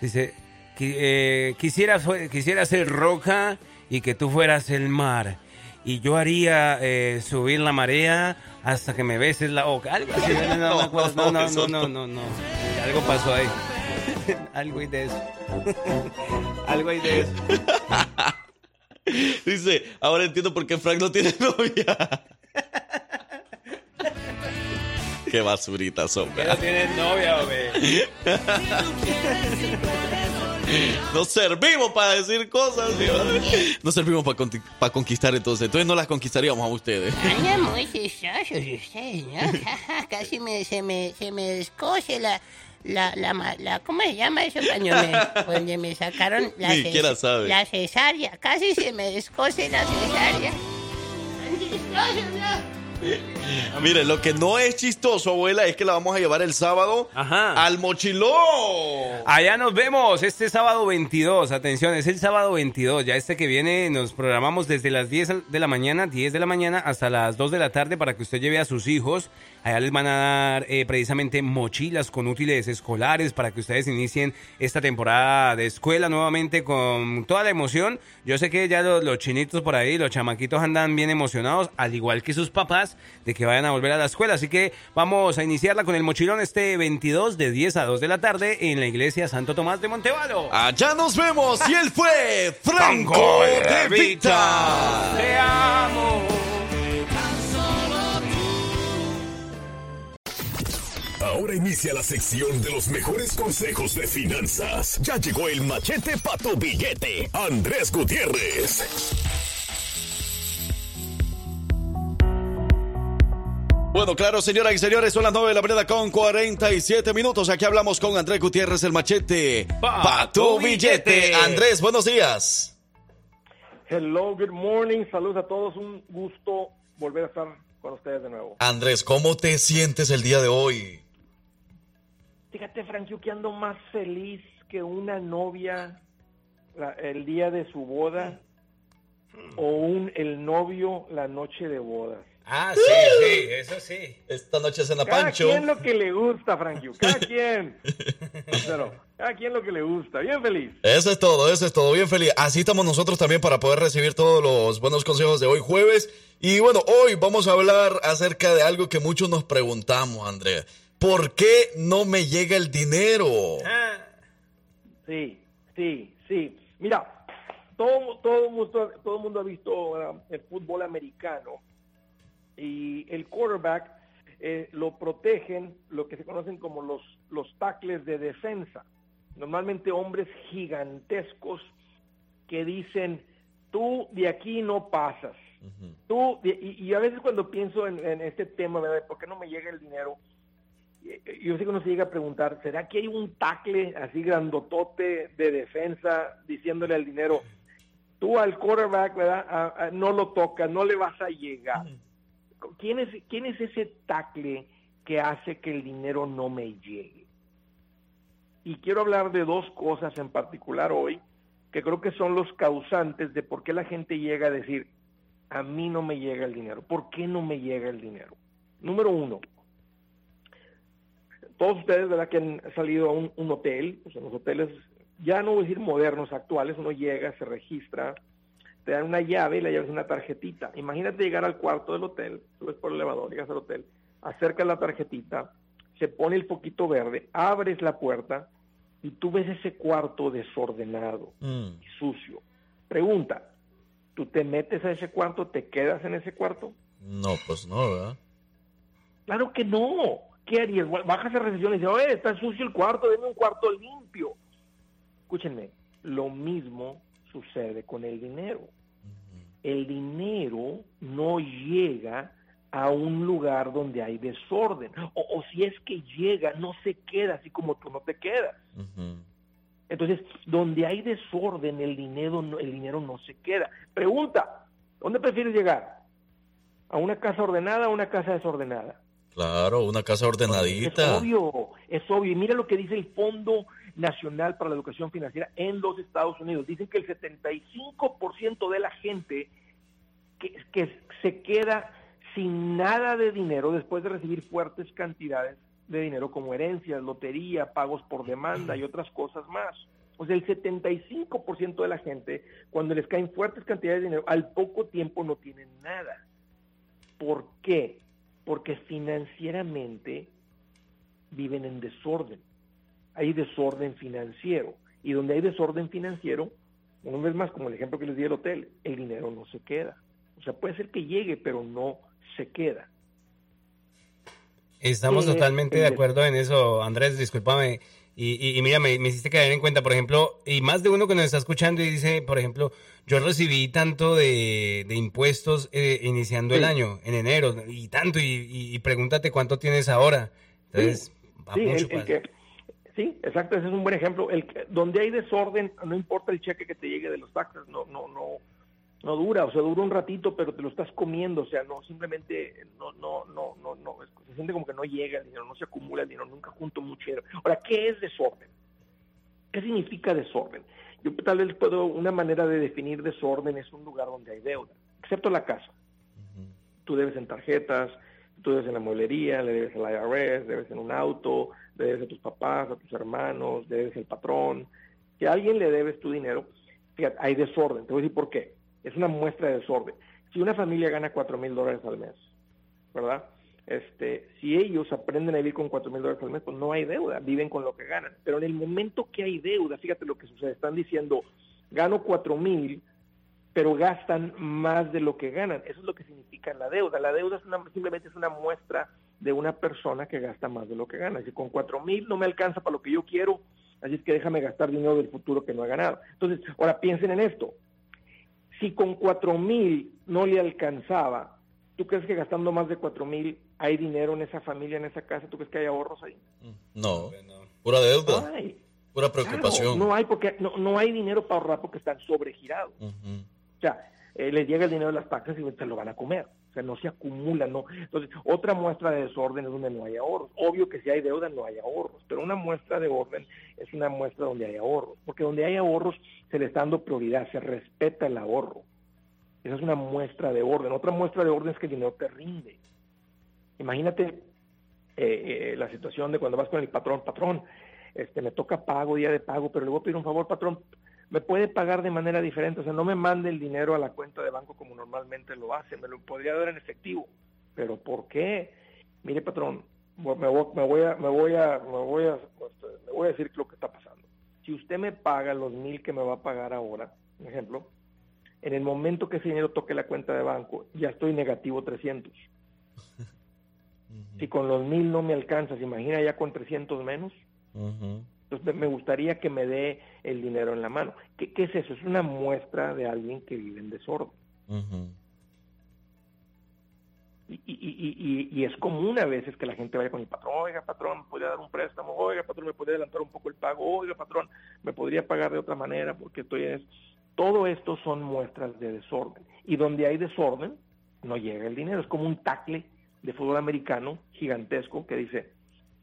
Dice, eh, quisiera, quisiera ser roca y que tú fueras el mar. Y yo haría eh, subir la marea hasta que me beses la boca. Algo así, no, no, no, no, no, no, no, no. Algo pasó ahí. [laughs] Algo hay de eso. [laughs] Algo hay de eso. [laughs] [laughs] Dice, ahora entiendo por qué Frank no tiene [laughs] novia. qué basurita son, Que no tienes novia, hombre. [laughs] Nos servimos para decir cosas. ¿sí? Nos servimos para, conquistar entonces. Entonces no las conquistaríamos a ustedes. Andan muy chistosos ustedes, ¿no? Casi me, se, me, se me la, la, la, ma- la- ¿Cómo se llama eso cuando me, cuando me sacaron la, Ni siquiera sabe. la cesárea? Casi se me descose la cesárea. [laughs] Mire, lo que no es chistoso, abuela, es que la vamos a llevar el sábado al mochilón. Allá nos vemos este sábado 22. Atención, es el sábado 22. Ya este que viene nos programamos desde las 10 de la mañana, 10 de la mañana hasta las 2 de la tarde para que usted lleve a sus hijos. Allá les van a dar eh, precisamente mochilas con útiles escolares para que ustedes inicien esta temporada de escuela nuevamente con toda la emoción. Yo sé que ya los, los chinitos por ahí, los chamaquitos andan bien emocionados, al igual que sus papás, de que vayan a volver a la escuela. Así que vamos a iniciarla con el mochilón este 22 de 10 a 2 de la tarde en la iglesia Santo Tomás de Montevalo. Allá nos vemos y él fue Franco de Vita. Te amo. Ahora inicia la sección de los mejores consejos de finanzas. Ya llegó el machete para tu billete, Andrés Gutiérrez. Bueno, claro, señoras y señores, son las 9 de la mañana con 47 minutos. Aquí hablamos con Andrés Gutiérrez, el machete. Pa, tu billete. Andrés, buenos días. Hello, good morning. Saludos a todos. Un gusto volver a estar con ustedes de nuevo. Andrés, ¿cómo te sientes el día de hoy? Fíjate, Frank, yo que ando más feliz que una novia la- el día de su boda o un el novio la noche de bodas. Ah, sí, sí, eso sí. Esta noche es en la Cada Pancho. quien lo que le gusta, Frank, Yu, cada [laughs] quien. Pero, cada quien lo que le gusta. Bien feliz. Eso es todo, eso es todo. Bien feliz. Así estamos nosotros también para poder recibir todos los buenos consejos de hoy jueves. Y bueno, hoy vamos a hablar acerca de algo que muchos nos preguntamos, Andrés. ¿Por qué no me llega el dinero? Sí, sí, sí. Mira, todo, todo, mundo, todo el mundo ha visto el fútbol americano y el quarterback eh, lo protegen lo que se conocen como los, los tackles de defensa. Normalmente hombres gigantescos que dicen, tú de aquí no pasas. Tú, de- y, y a veces cuando pienso en, en este tema, ¿verdad? ¿Por qué no me llega el dinero? Yo sé que uno se llega a preguntar, ¿será que hay un tackle así grandotote de defensa diciéndole al dinero, tú al quarterback, ¿verdad? A- a- no lo tocas, no le vas a llegar? ¿Quién es, ¿Quién es ese tackle que hace que el dinero no me llegue? Y quiero hablar de dos cosas en particular hoy, que creo que son los causantes de por qué la gente llega a decir, a mí no me llega el dinero. ¿Por qué no me llega el dinero? Número uno, todos ustedes, ¿verdad? Que han salido a un, un hotel, pues en los hoteles, ya no voy a decir modernos, actuales, uno llega, se registra, te dan una llave y la llave es una tarjetita. Imagínate llegar al cuarto del hotel, subes por el elevador, llegas al hotel, acercas la tarjetita, se pone el poquito verde, abres la puerta y tú ves ese cuarto desordenado y sucio. Pregunta, ¿tú te metes a ese cuarto, te quedas en ese cuarto? No, pues no, ¿verdad? Claro que no. ¿Qué harías? Bajas a recepción y dices, oye, está sucio el cuarto, denme un cuarto limpio. Escúchenme, lo mismo sucede con el dinero. El dinero no llega a un lugar donde hay desorden. O, o si es que llega, no se queda así como tú no te quedas. Entonces, donde hay desorden, el dinero, no- el dinero no se queda. Pregunta, ¿dónde prefieres llegar? ¿A una casa ordenada o a una casa desordenada? Claro, una casa Es ordenadita. obvio, es obvio. Y mira lo que dice el Fondo Nacional para la Educación Financiera en los Estados Unidos. Dicen que el 75% de la gente que, se queda sin nada de dinero después de recibir fuertes cantidades de dinero como herencias, lotería, pagos por demanda y otras cosas más. O sea, el 75% de la gente, cuando les caen fuertes cantidades de dinero, al poco tiempo no tienen nada. ¿Por qué? Porque financieramente viven en desorden. Hay desorden financiero. Y donde hay desorden financiero, una vez más, como el ejemplo que les di del hotel, el dinero no se queda. O sea, puede ser que llegue, pero no se queda. Estamos Eh, totalmente eh, de acuerdo en eso, Andrés, discúlpame. Y, y- y mira, me, me hiciste caer en cuenta, por ejemplo, y más de uno que nos está escuchando y dice, por ejemplo, yo recibí tanto de, de impuestos eh, iniciando el Sí. año, en enero, y tanto, y, pregúntate cuánto tienes ahora. Entonces, va Sí, mucho el- el que- sí, exacto, ese es un buen ejemplo. El, donde hay desorden, no importa el cheque que te llegue de los taxes, no, no, no, no dura, o sea, dura un ratito, pero te lo estás comiendo, o sea, no, simplemente no, no, no, no, no, se siente como que no llega el dinero, no se acumula el dinero, nunca junto mucho dinero. Ahora, ¿qué es desorden? ¿Qué significa desorden? Yo tal vez puedo, una manera de definir desorden es un lugar donde hay deuda, excepto la casa. Tú debes en tarjetas, tú debes en la mueblería, le debes al IRS, debes en un auto, debes a tus papás, a tus hermanos, debes al patrón. Si a alguien le debes tu dinero, fíjate, hay desorden. Te voy a decir por qué. Es una muestra de desorden. Si una familia gana cuatro mil dólares al mes, ¿verdad? Este, si ellos aprenden a vivir con cuatro mil dólares al mes, pues no hay deuda, viven con lo que ganan. Pero en el momento que hay deuda, fíjate lo que sucede, están diciendo, gano cuatro mil, pero gastan más de lo que ganan. Eso es lo que significa la deuda. La deuda es una, simplemente es una muestra de una persona que gasta más de lo que gana. Si con cuatro mil no me alcanza para lo que yo quiero, así es que déjame gastar dinero del futuro que no he ganado. Entonces, ahora piensen en esto. Si con cuatro mil no le alcanzaba, ¿tú crees que gastando más de cuatro mil hay dinero en esa familia, en esa casa? ¿Tú crees que hay ahorros ahí? No, pura deuda. No hay. Pura preocupación. Claro, no hay porque no, no hay dinero para ahorrar porque están sobregirados. O sea, eh, les llega el dinero de las taxas y se lo van a comer. O sea, no se acumula, no. Entonces, otra muestra de desorden es donde no hay ahorros. Obvio que si hay deuda no hay ahorros, pero una muestra de orden es una muestra donde hay ahorros, porque donde hay ahorros se le está dando prioridad, se respeta el ahorro. Esa es una muestra de orden. Otra muestra de orden es que el dinero te rinde. Imagínate eh, eh, la situación de cuando vas con el patrón, patrón, este, me toca pago, día de pago, pero le voy a pedir un favor, patrón, me puede pagar de manera diferente, o sea, no me mande el dinero a la cuenta de banco como normalmente lo hace, me lo podría dar en efectivo. Pero ¿por qué? Mire, patrón, me voy, me voy a me voy a me voy a me voy a decir lo que está pasando. Si usted me paga los mil que me va a pagar ahora, por ejemplo, en el momento que ese dinero toque la cuenta de banco, ya estoy negativo 300. [laughs] Si con los mil no me alcanza, ¿se imagina ya con 300 menos? Entonces me gustaría que me dé el dinero en la mano. ¿Qué, ¿Qué, es eso? Es una muestra de alguien que vive en desorden. y, y, y, y, es común a veces que la gente vaya con el patrón, oiga patrón, ¿me podría dar un préstamo? Oiga patrón, ¿me podría adelantar un poco el pago? Oiga patrón, ¿me podría pagar de otra manera porque estoy en... Todo esto son muestras de desorden. Y donde hay desorden, no llega el dinero. Es como un tacle de fútbol americano gigantesco que dice,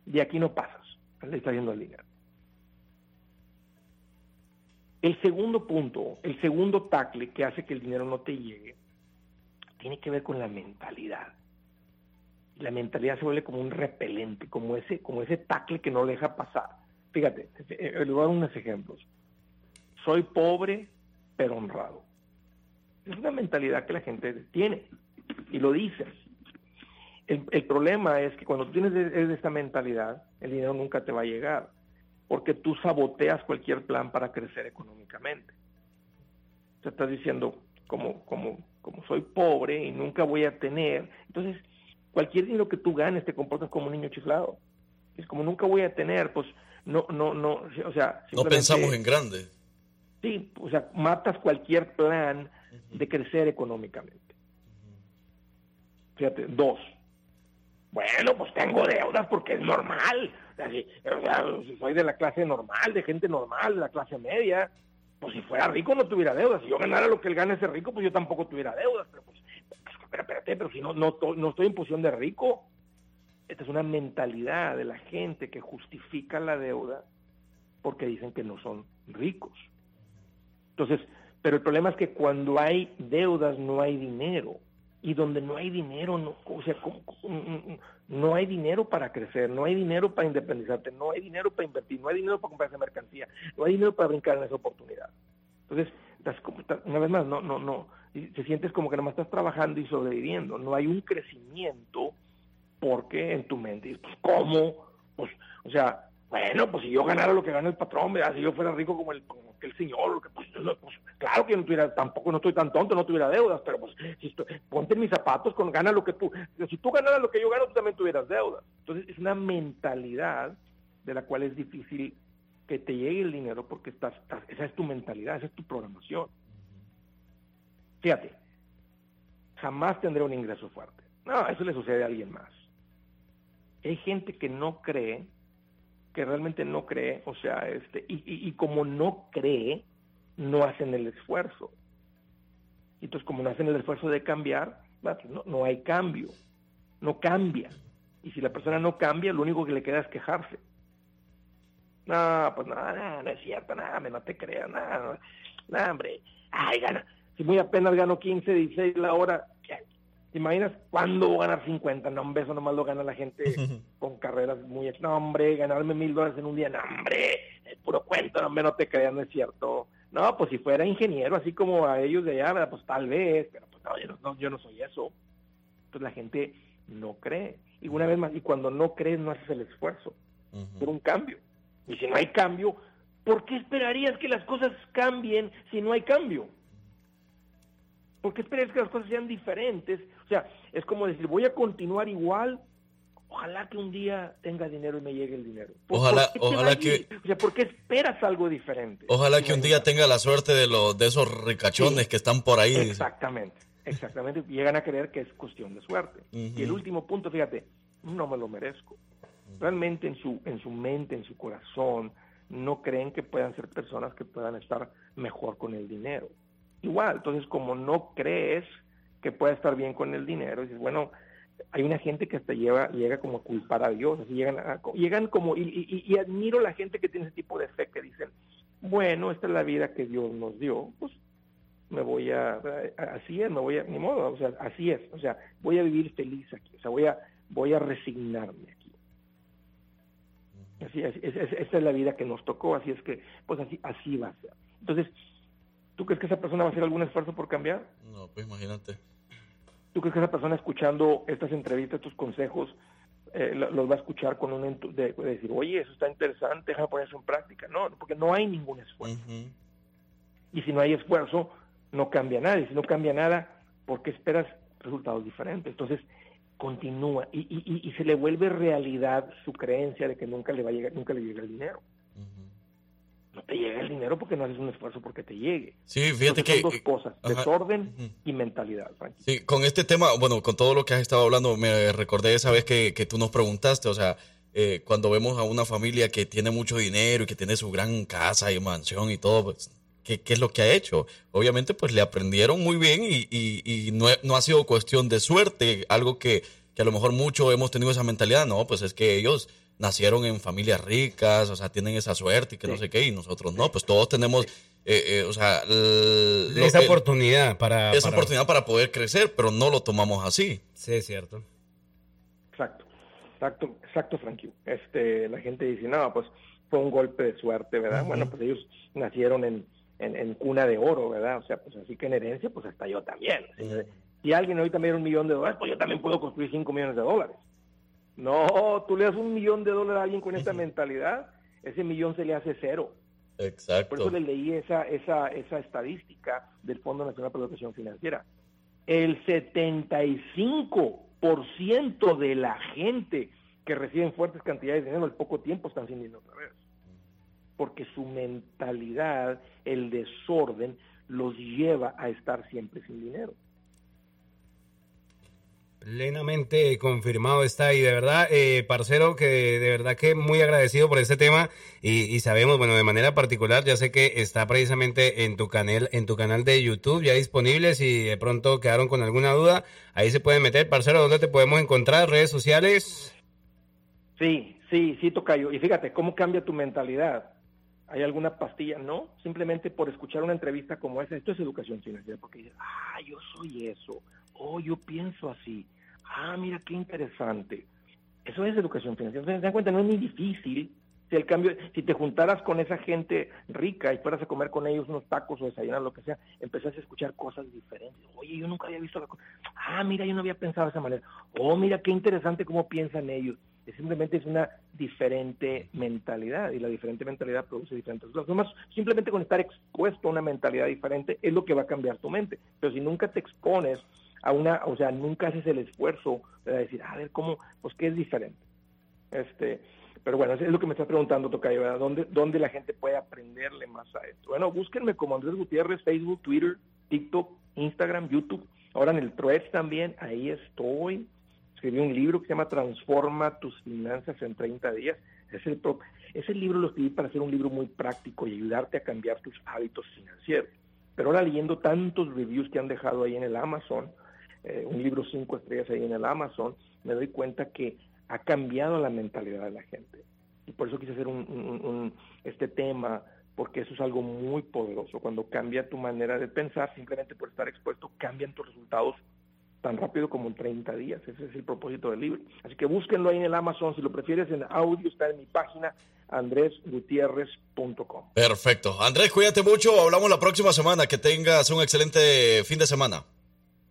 de aquí no pasas, le está yendo el dinero. El segundo punto, el segundo tacle que hace que el dinero no te llegue, tiene que ver con la mentalidad. La mentalidad se vuelve como un repelente, como ese, como ese tacle que no deja pasar. Fíjate, eh, le voy a dar unos ejemplos. Soy pobre, pero honrado. Es una mentalidad que la gente tiene y lo dice. El, problema es que cuando tú tienes de, de esta mentalidad, el dinero nunca te va a llegar porque tú saboteas cualquier plan para crecer económicamente. Te estás diciendo, como, como, como soy pobre y nunca voy a tener, entonces cualquier dinero que tú ganes te comportas como un niño chiflado. Es como nunca voy a tener, pues no, no, no, o sea... No pensamos en grande. Sí, o sea, matas cualquier plan de crecer económicamente. Fíjate, dos. Bueno, pues tengo deudas porque es normal Así, o soy de la clase normal, de gente normal, de la clase media, pues si fuera rico no tuviera deudas. Si yo ganara lo que él gana ese rico, pues yo tampoco tuviera deudas. Pero pues, pero, espérate, pero si no, no, no estoy en posición de rico. Esta es una mentalidad de la gente que justifica la deuda porque dicen que no son ricos. Entonces, pero el problema es que cuando hay deudas no hay dinero y donde no hay dinero, no, o sea, no hay dinero para crecer, no hay dinero para independizarte, no hay dinero para invertir, no hay dinero para comprarse mercancía, no hay dinero para brincar en esa oportunidad. Entonces, una vez más, no, no, no, te sientes como que nada más estás trabajando y sobreviviendo, no hay un crecimiento porque en tu mente, pues, ¿cómo? Pues, o sea, bueno, pues si yo ganara lo que gana el patrón, si yo fuera rico como el, señor, pues, pues, claro que no tuviera, tampoco no estoy tan tonto, no tuviera deudas, pero pues si estoy, ponte en mis zapatos, con gana lo que tú, si tú ganaras lo que yo gano, tú también tuvieras deudas. Entonces es una mentalidad de la cual es difícil que te llegue el dinero porque estás, esa es tu mentalidad, esa es tu programación. Fíjate, jamás tendré un ingreso fuerte. No, eso le sucede a alguien más. Hay gente que no cree que realmente no cree, o sea, este, y, y, como no cree, no hacen el esfuerzo. Y entonces como no hacen el esfuerzo de cambiar, pues no, no hay cambio, no cambia. Y si la persona no cambia, lo único que le queda es quejarse. No, pues nada, no, no es cierto, nada, no te creas, nada, no, no, hombre, ay, gana, si muy apenas gano 15, 16 la hora. ¿Te imaginas cuándo voy a ganar 50? No, hombre, eso nomás lo gana la gente [laughs] con carreras muy, no, hombre, ganarme mil dólares en un día, no, hombre, es puro cuento, no, hombre, no te creas, no es cierto. No, pues si fuera ingeniero, así como a ellos de allá, pues tal vez, pero pues no, yo no, no, yo no soy eso. Entonces la gente no cree. Y una vez más, y cuando no crees, no haces el esfuerzo por un cambio. Y si no hay cambio, ¿por qué esperarías que las cosas cambien si no hay cambio? ¿Por qué esperarías que las cosas sean diferentes? O sea, es como decir, voy a continuar igual, ojalá que un día tenga dinero y me llegue el dinero. ¿Por- Ojalá- ojalá que-? O sea, ¿por qué esperas algo diferente? Ojalá que un día tenga la suerte de los de esos ricachones Sí. que están por ahí. Exactamente, exactamente. Llegan a creer que es cuestión de suerte. Y el último punto, fíjate, no me lo merezco. Realmente en su, en su mente, en su corazón, no creen que puedan ser personas que puedan estar mejor con el dinero. Igual, entonces como no crees que pueda estar bien con el dinero, dices, bueno, hay una gente que hasta lleva, llega como a culpar a Dios, así llegan, a- llegan como, y, y- y admiro la gente que tiene ese tipo de fe, que dicen, bueno, esta es la vida que Dios nos dio, pues me voy a, así es, me voy a, ni modo, o sea, así es, o sea, voy a vivir feliz aquí, o sea, voy a, voy a resignarme aquí. Así es, es- es- esa es la vida que nos tocó, así es que, pues así, así va a ser. Entonces, ¿tú crees que esa persona va a hacer algún esfuerzo por cambiar? No, pues imagínate. ¿Tú crees que esa persona escuchando estas entrevistas, estos consejos, eh, lo- los va a escuchar con un de, de decir, oye, eso está interesante, déjame poner eso en práctica? No, porque no hay ningún esfuerzo. Y si no hay esfuerzo, no cambia nada. Y si no cambia nada, ¿por qué esperas resultados diferentes? Entonces, continúa y, y- y- y se le vuelve realidad su creencia de que nunca le va a llegar, nunca le llega el dinero. No te llega el dinero porque no haces un esfuerzo porque te llegue. Sí, fíjate Entonces, que... son dos cosas, Ajá. desorden y mentalidad. Frankie. Sí, con este tema, bueno, con todo lo que has estado hablando, me recordé esa vez que, que tú nos preguntaste, o sea, eh, cuando vemos a una familia que tiene mucho dinero y que tiene su gran casa y mansión y todo, pues, ¿qué, qué es lo que ha hecho? Obviamente, pues le aprendieron muy bien y, y- y no, no ha sido cuestión de suerte, algo que, que a lo mejor mucho hemos tenido esa mentalidad, no, pues es que ellos nacieron en familias ricas, o sea, tienen esa suerte y que no sé qué, y nosotros no, pues todos tenemos, eh, eh, o sea, Esa que- oportunidad para... esa para- oportunidad para poder crecer, pero no lo tomamos así. Sí, es cierto. Exacto, exacto, exacto, Frankie. Este, la gente dice, no, pues fue un golpe de suerte, ¿verdad? Bueno, pues ellos nacieron en, en, en cuna de oro, ¿verdad? O sea, pues así que en herencia, pues hasta yo también. Si- Si alguien ahorita me diera un millón de dólares, pues yo también puedo construir cinco millones de dólares. No, tú le das un millón de dólares a alguien con esta mentalidad, ese millón se le hace cero. Exacto. Por eso le leí esa, esa, esa estadística del Fondo Nacional para la Educación Financiera. El 75% de la gente que reciben fuertes cantidades de dinero al poco tiempo están sin dinero otra vez. Porque su mentalidad, el desorden, los lleva a estar siempre sin dinero. Plenamente confirmado está y de verdad, eh, parcero, que de verdad que muy agradecido por este tema y, sabemos, bueno, de manera particular, ya sé que está precisamente en tu canal, en tu canal de YouTube ya disponible, si de pronto quedaron con alguna duda, ahí se pueden meter, parcero, ¿dónde te podemos encontrar? ¿Redes sociales? Sí, sí, sí, Tocayo. Y fíjate, ¿cómo cambia tu mentalidad? ¿Hay alguna pastilla? No, simplemente por escuchar una entrevista como esa. Esto es educación financiera, porque dices, ah, yo soy eso. Oh, yo pienso así. Ah, mira, qué interesante. Eso es educación financiera. Entonces, se dan cuenta, no es ni difícil. Si el cambio, si te juntaras con esa gente rica y fueras a comer con ellos unos tacos o desayunar, lo que sea, empezás a escuchar cosas diferentes. Oye, yo nunca había visto la cosa. Ah, mira, yo no había pensado de esa manera. Oh, mira, qué interesante cómo piensan ellos. Es simplemente es una diferente mentalidad y la diferente mentalidad produce diferentes cosas. Simplemente con estar expuesto a una mentalidad diferente es lo que va a cambiar tu mente. Pero si nunca te expones a una, o sea, nunca haces el esfuerzo de decir, a ver, ¿cómo? Pues qué es diferente. Este, pero bueno, es lo que me estás preguntando, Tocayo, ¿verdad? ¿Dónde, ¿Dónde la gente puede aprenderle más a esto? Bueno, búsquenme como Andrés Gutiérrez, Facebook, Twitter, TikTok, Instagram, YouTube. Ahora en el Threads también, ahí estoy. Escribí un libro que se llama Transforma tus finanzas en 30 días. Ese, ese libro lo escribí para hacer un libro muy práctico y ayudarte a cambiar tus hábitos financieros. Pero ahora leyendo tantos reviews que han dejado ahí en el Amazon, eh, un libro cinco estrellas ahí en el Amazon, me doy cuenta que ha cambiado la mentalidad de la gente. Y por eso quise hacer un, este tema, porque eso es algo muy poderoso. Cuando cambia tu manera de pensar, simplemente por estar expuesto, cambian tus resultados tan rápido como en 30 días. Ese es el propósito del libro. Así que búsquenlo ahí en el Amazon. Si lo prefieres en audio, está en mi página andresgutierrez.com. Perfecto. Andrés, cuídate mucho. Hablamos la próxima semana. Que tengas un excelente fin de semana.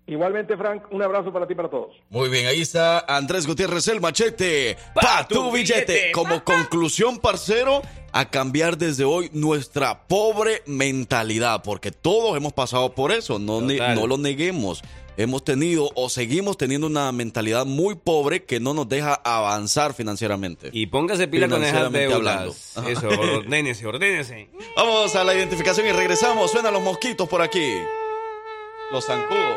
Igualmente, Frank, un abrazo para ti y para todos. Muy bien, ahí está. Andrés Gutiérrez, el machete. Pa' tu billete. Como conclusión, parcero, a cambiar desde hoy nuestra pobre mentalidad. Porque todos hemos pasado por eso. No, ne- Total. no lo neguemos. Hemos tenido o seguimos teniendo una mentalidad muy pobre que no nos deja avanzar financieramente. Y póngase pila con esas deudas. hablando. Eso, ordénese, ordénese. Vamos a la identificación y regresamos. Suenan los mosquitos por aquí. Los zancudos.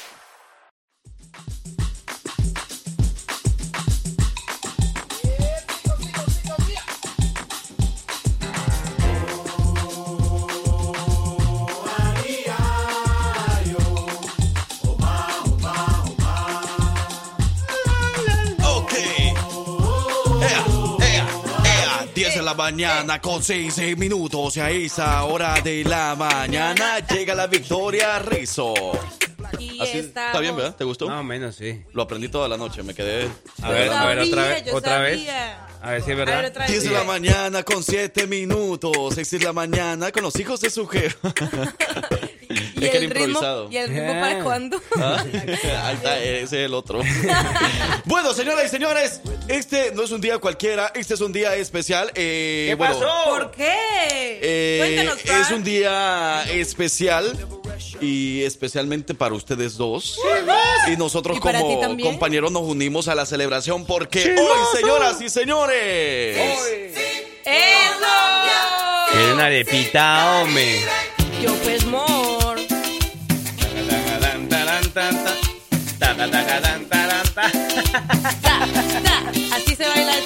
La mañana con 6 minutos. Y a esa hora de la mañana llega la victoria Rizo. Así, está bien, ¿verdad? ¿Te gustó? Más o menos, sí. Lo aprendí toda la noche, me quedé. A ver, a ver, otra vez. Otra vez. sabía. A ver si es verdad. 10 de la mañana con 7 minutos. 6 de la mañana con los hijos de su jefe. [laughs] ¿Y Es que era el ritmo? improvisado. ¿Y el ritmo para cuándo? [laughs] ¿Ah? Ahí está, ese es el otro. [laughs] bueno, señoras y señores, este no es un día cualquiera, este es un día especial. Eh, ¿Qué bueno, pasó? ¿Por qué? eh, Cuéntanos, es un día especial y especialmente para ustedes dos. Y nosotros ¿Y para ti como compañeros nos unimos a la celebración porque hoy, señoras y señores, ¡Eso! Quiere una arepita, hombre. Yo pues more. Ta, ta, ta. [laughs] Así se baila el.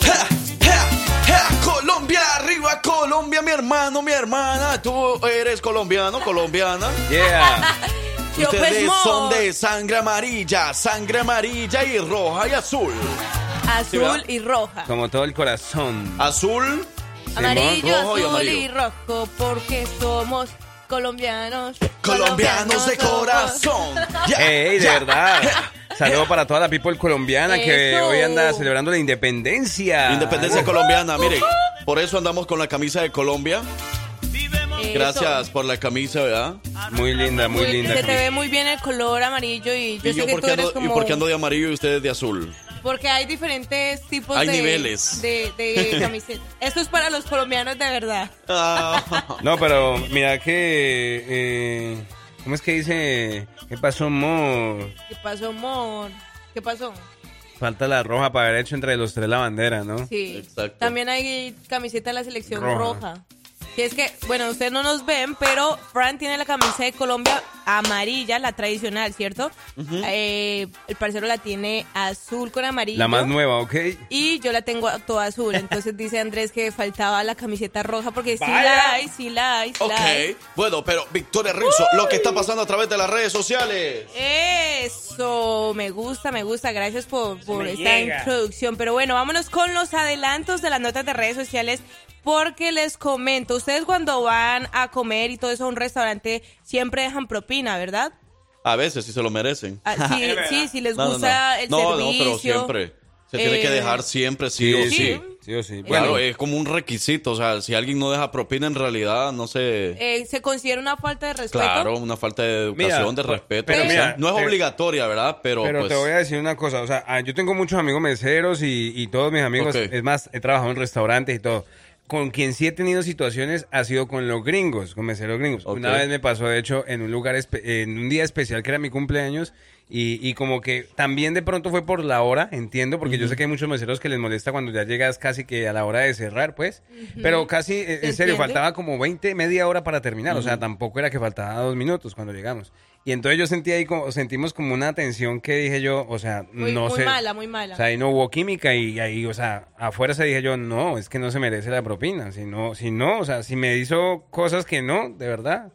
Colombia, arriba Colombia, mi hermano, mi hermana. Tú eres colombiano, colombiana. Yeah. [laughs] Yo pues Ustedes son de sangre amarilla, sangre amarilla y roja y azul. ¿Sí, Azul y roja. Como todo el corazón. Azul, Amarillo, rojo y azul amarillo. y rojo porque somos colombianos. colombianos de corazón. [laughs] Ey, de verdad. [laughs] Saludo para toda la people colombiana que hoy anda celebrando la independencia. Independencia colombiana, mire. Por eso andamos con la camisa de Colombia. Eso. Gracias por la camisa, ¿verdad? Muy linda, muy linda. Se te ve muy bien el color amarillo y yo ¿Y sé yo que tú eres ando, como... y por qué ando de amarillo y ustedes de azul? Porque hay diferentes tipos Hay de... niveles. De, de [laughs] camisetas. Esto es para los colombianos de verdad. Ah. No, pero mira que... eh, ¿Cómo es que dice? ¿Qué pasó, amor? ¿Qué pasó, amor? ¿Qué pasó? Falta la roja para haber hecho entre los tres la bandera, ¿no? Sí. Exacto. También hay camiseta de la selección Roja. roja. Y es que, bueno, ustedes no nos ven, pero Fran tiene la camisa de Colombia amarilla, la tradicional, ¿cierto? Eh, el parcero la tiene azul con amarillo. La más nueva, ¿ok? Y yo la tengo toda azul. Entonces dice Andrés que faltaba la camiseta roja porque sí la hay, sí la hay, sí la hay. Ok, bueno, pero Victoria Rizzo, lo que está pasando a través de las redes sociales. Eso, me gusta, me gusta. Gracias por, por esta llega. introducción. Pero bueno, vámonos con los adelantos de las notas de redes sociales. Porque les comento, ustedes cuando van a comer y todo eso a un restaurante siempre dejan propina, ¿verdad? A veces sí se lo merecen. Ah, [laughs] sí, sí, si les No, no, gusta no. el no, servicio. no, pero siempre. Se tiene que Eh, dejar siempre, sí, Sí, o sí. sí. Sí o sí. Claro, Bueno, es como un requisito. O sea, si alguien no deja propina, en realidad no sé. Eh, se considera una falta de respeto. Claro, una falta de educación, Mira, de respeto. pero o sea, mira, no es te- obligatoria, ¿verdad? Pero, Pero pues. te voy a decir una cosa, o sea, ah, yo tengo muchos amigos meseros y, y todos mis amigos, es más, he trabajado en restaurantes y todo. Con quien sí he tenido situaciones ha sido con los gringos, con meseros gringos. Una vez me pasó, de hecho, en un lugar, en un día especial que era mi cumpleaños Y, y como que también de pronto fue por la hora, entiendo, porque yo sé que hay muchos meseros que les molesta cuando ya llegas casi que a la hora de cerrar, pues. Pero casi, en serio, entiende? faltaba como 20, media hora para terminar. O sea, tampoco era que faltaba dos minutos cuando llegamos. Y entonces yo sentí ahí, como, sentimos como una tensión que dije yo, o sea, Muy, no muy sé. mala, muy mala. O sea, ahí no hubo química y ahí, o sea, afuera se dije yo, no, es que no se merece la propina. Si no, si no, o sea, si me hizo cosas que no, de verdad.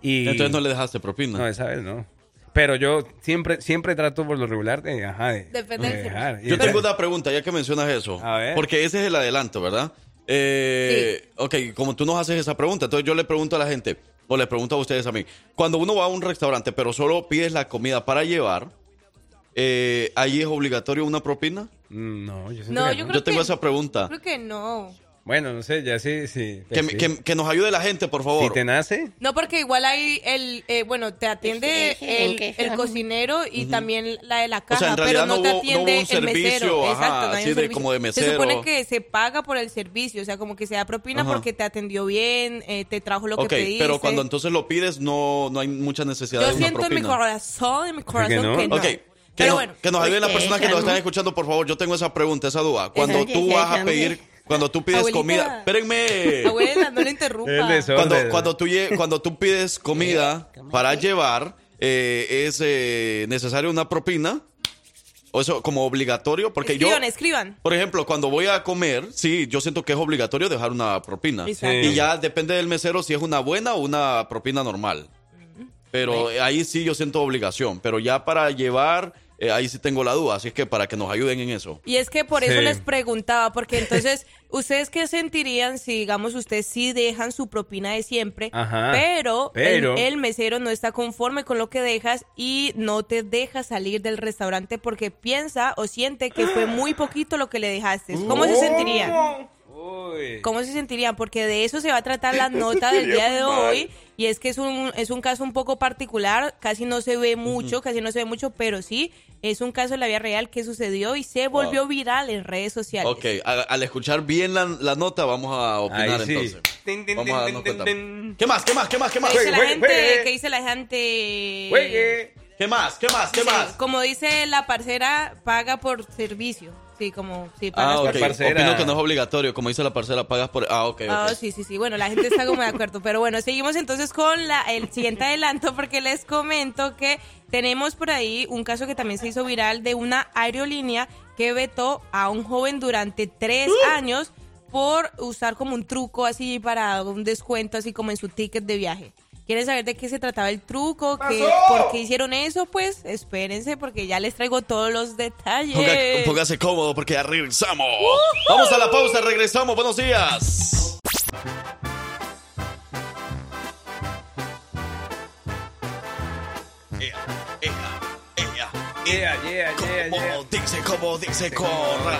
Y Entonces no le dejaste propina. No, esa vez no. Pero yo siempre, siempre trato por lo regular de, ajá, de, de dejar. Yo tengo una pregunta, ya que mencionas eso. Porque ese es el adelanto, ¿verdad? Eh, Ok, como tú nos haces esa pregunta, entonces yo le pregunto a la gente, o le pregunto a ustedes a mí, cuando uno va a un restaurante, pero solo pides la comida para llevar, eh, ¿ahí es obligatorio una propina? Mm, No, yo No, yo creo tengo que- esa pregunta. Creo que no. Bueno, no sé, ya sí, sí. Que, pues sí. que- que nos ayude la gente, por favor. Si te nace. No, porque igual hay el, eh, bueno, te atiende el, el cocinero y también la de la O sea, caja, en realidad pero no, no te no atiende hubo un el servicio, mesero. ajá, Exacto, no así de servicio. como de Se mesero. supone que se paga por el servicio, o sea, como que se da propina Ajá. porque te atendió bien, eh, te trajo lo que pediste. pero cuando entonces lo pides, no, no hay mucha necesidad Yo de una siento en mi propina. corazón, en mi corazón que no. Ok. Que, Pero nos, bueno. que nos ayuden las personas que nos están escuchando, por favor. Yo tengo esa pregunta, esa duda. Cuando tú vas a pedir, cuando tú pides Abuelita. comida, espérenme. Abuela, no le interrumpa. Cuando, cuando, tú, cuando tú pides comida para llevar, eh, ¿es eh, necesario una propina? ¿O eso como obligatorio? Porque yo, Escriban, escriban. por ejemplo, cuando voy a comer, sí, yo siento que es obligatorio dejar una propina. Exacto. Y ya depende del mesero si es una buena o una propina normal. Pero eh, ahí sí yo siento obligación. Pero ya para llevar, eh, ahí sí tengo la duda. Así es que para que nos ayuden en eso. Y es que por eso Sí. les preguntaba, porque entonces, [laughs] ¿ustedes qué sentirían si, digamos, ustedes sí dejan su propina de siempre, Ajá, pero, pero- El, el mesero no está conforme con lo que dejas y no te deja salir del restaurante porque piensa o siente que fue muy poquito lo que le dejaste? ¿Cómo se sentirían? ¿Cómo se sentirían? Porque de eso se va a tratar la nota del [laughs] día de hoy. Y es que es un, es un caso un poco particular, casi no se ve mucho, casi no se ve mucho, pero sí, es un caso de la vida real que sucedió y se volvió viral en redes sociales. Ok, al escuchar bien la, la nota, vamos a opinar Ahí sí. entonces. Vamos a darnos. ¿Qué más? ¿Qué más? ¿Qué más? ¿Qué más? ¿Qué dice la gente? ¿Qué dice la gente? ¿Qué más? ¿Qué más? ¿Qué más? Como dice la parcera, paga por servicio. Sí, como, sí, pagas Ah, por ok. servicio. Opino que no es obligatorio. Como dice la parcela, pagas por... Ah, ok. Ah, sí, sí, sí. Bueno, la gente está como de acuerdo. Pero bueno, seguimos entonces con la, el siguiente adelanto porque les comento que tenemos por ahí un caso que también se hizo viral de una aerolínea que vetó a un joven durante tres años por usar como un truco así para un descuento así como en su ticket de viaje. ¿Quieren saber de qué se trataba el truco? ¿Qué, ¿Por qué hicieron eso? Pues espérense porque ya les traigo todos los detalles. Ponga- póngase cómodo porque ya regresamos. Vamos a la pausa, regresamos. Buenos días. Yeah, yeah, yeah, Como dice, como dice, corra.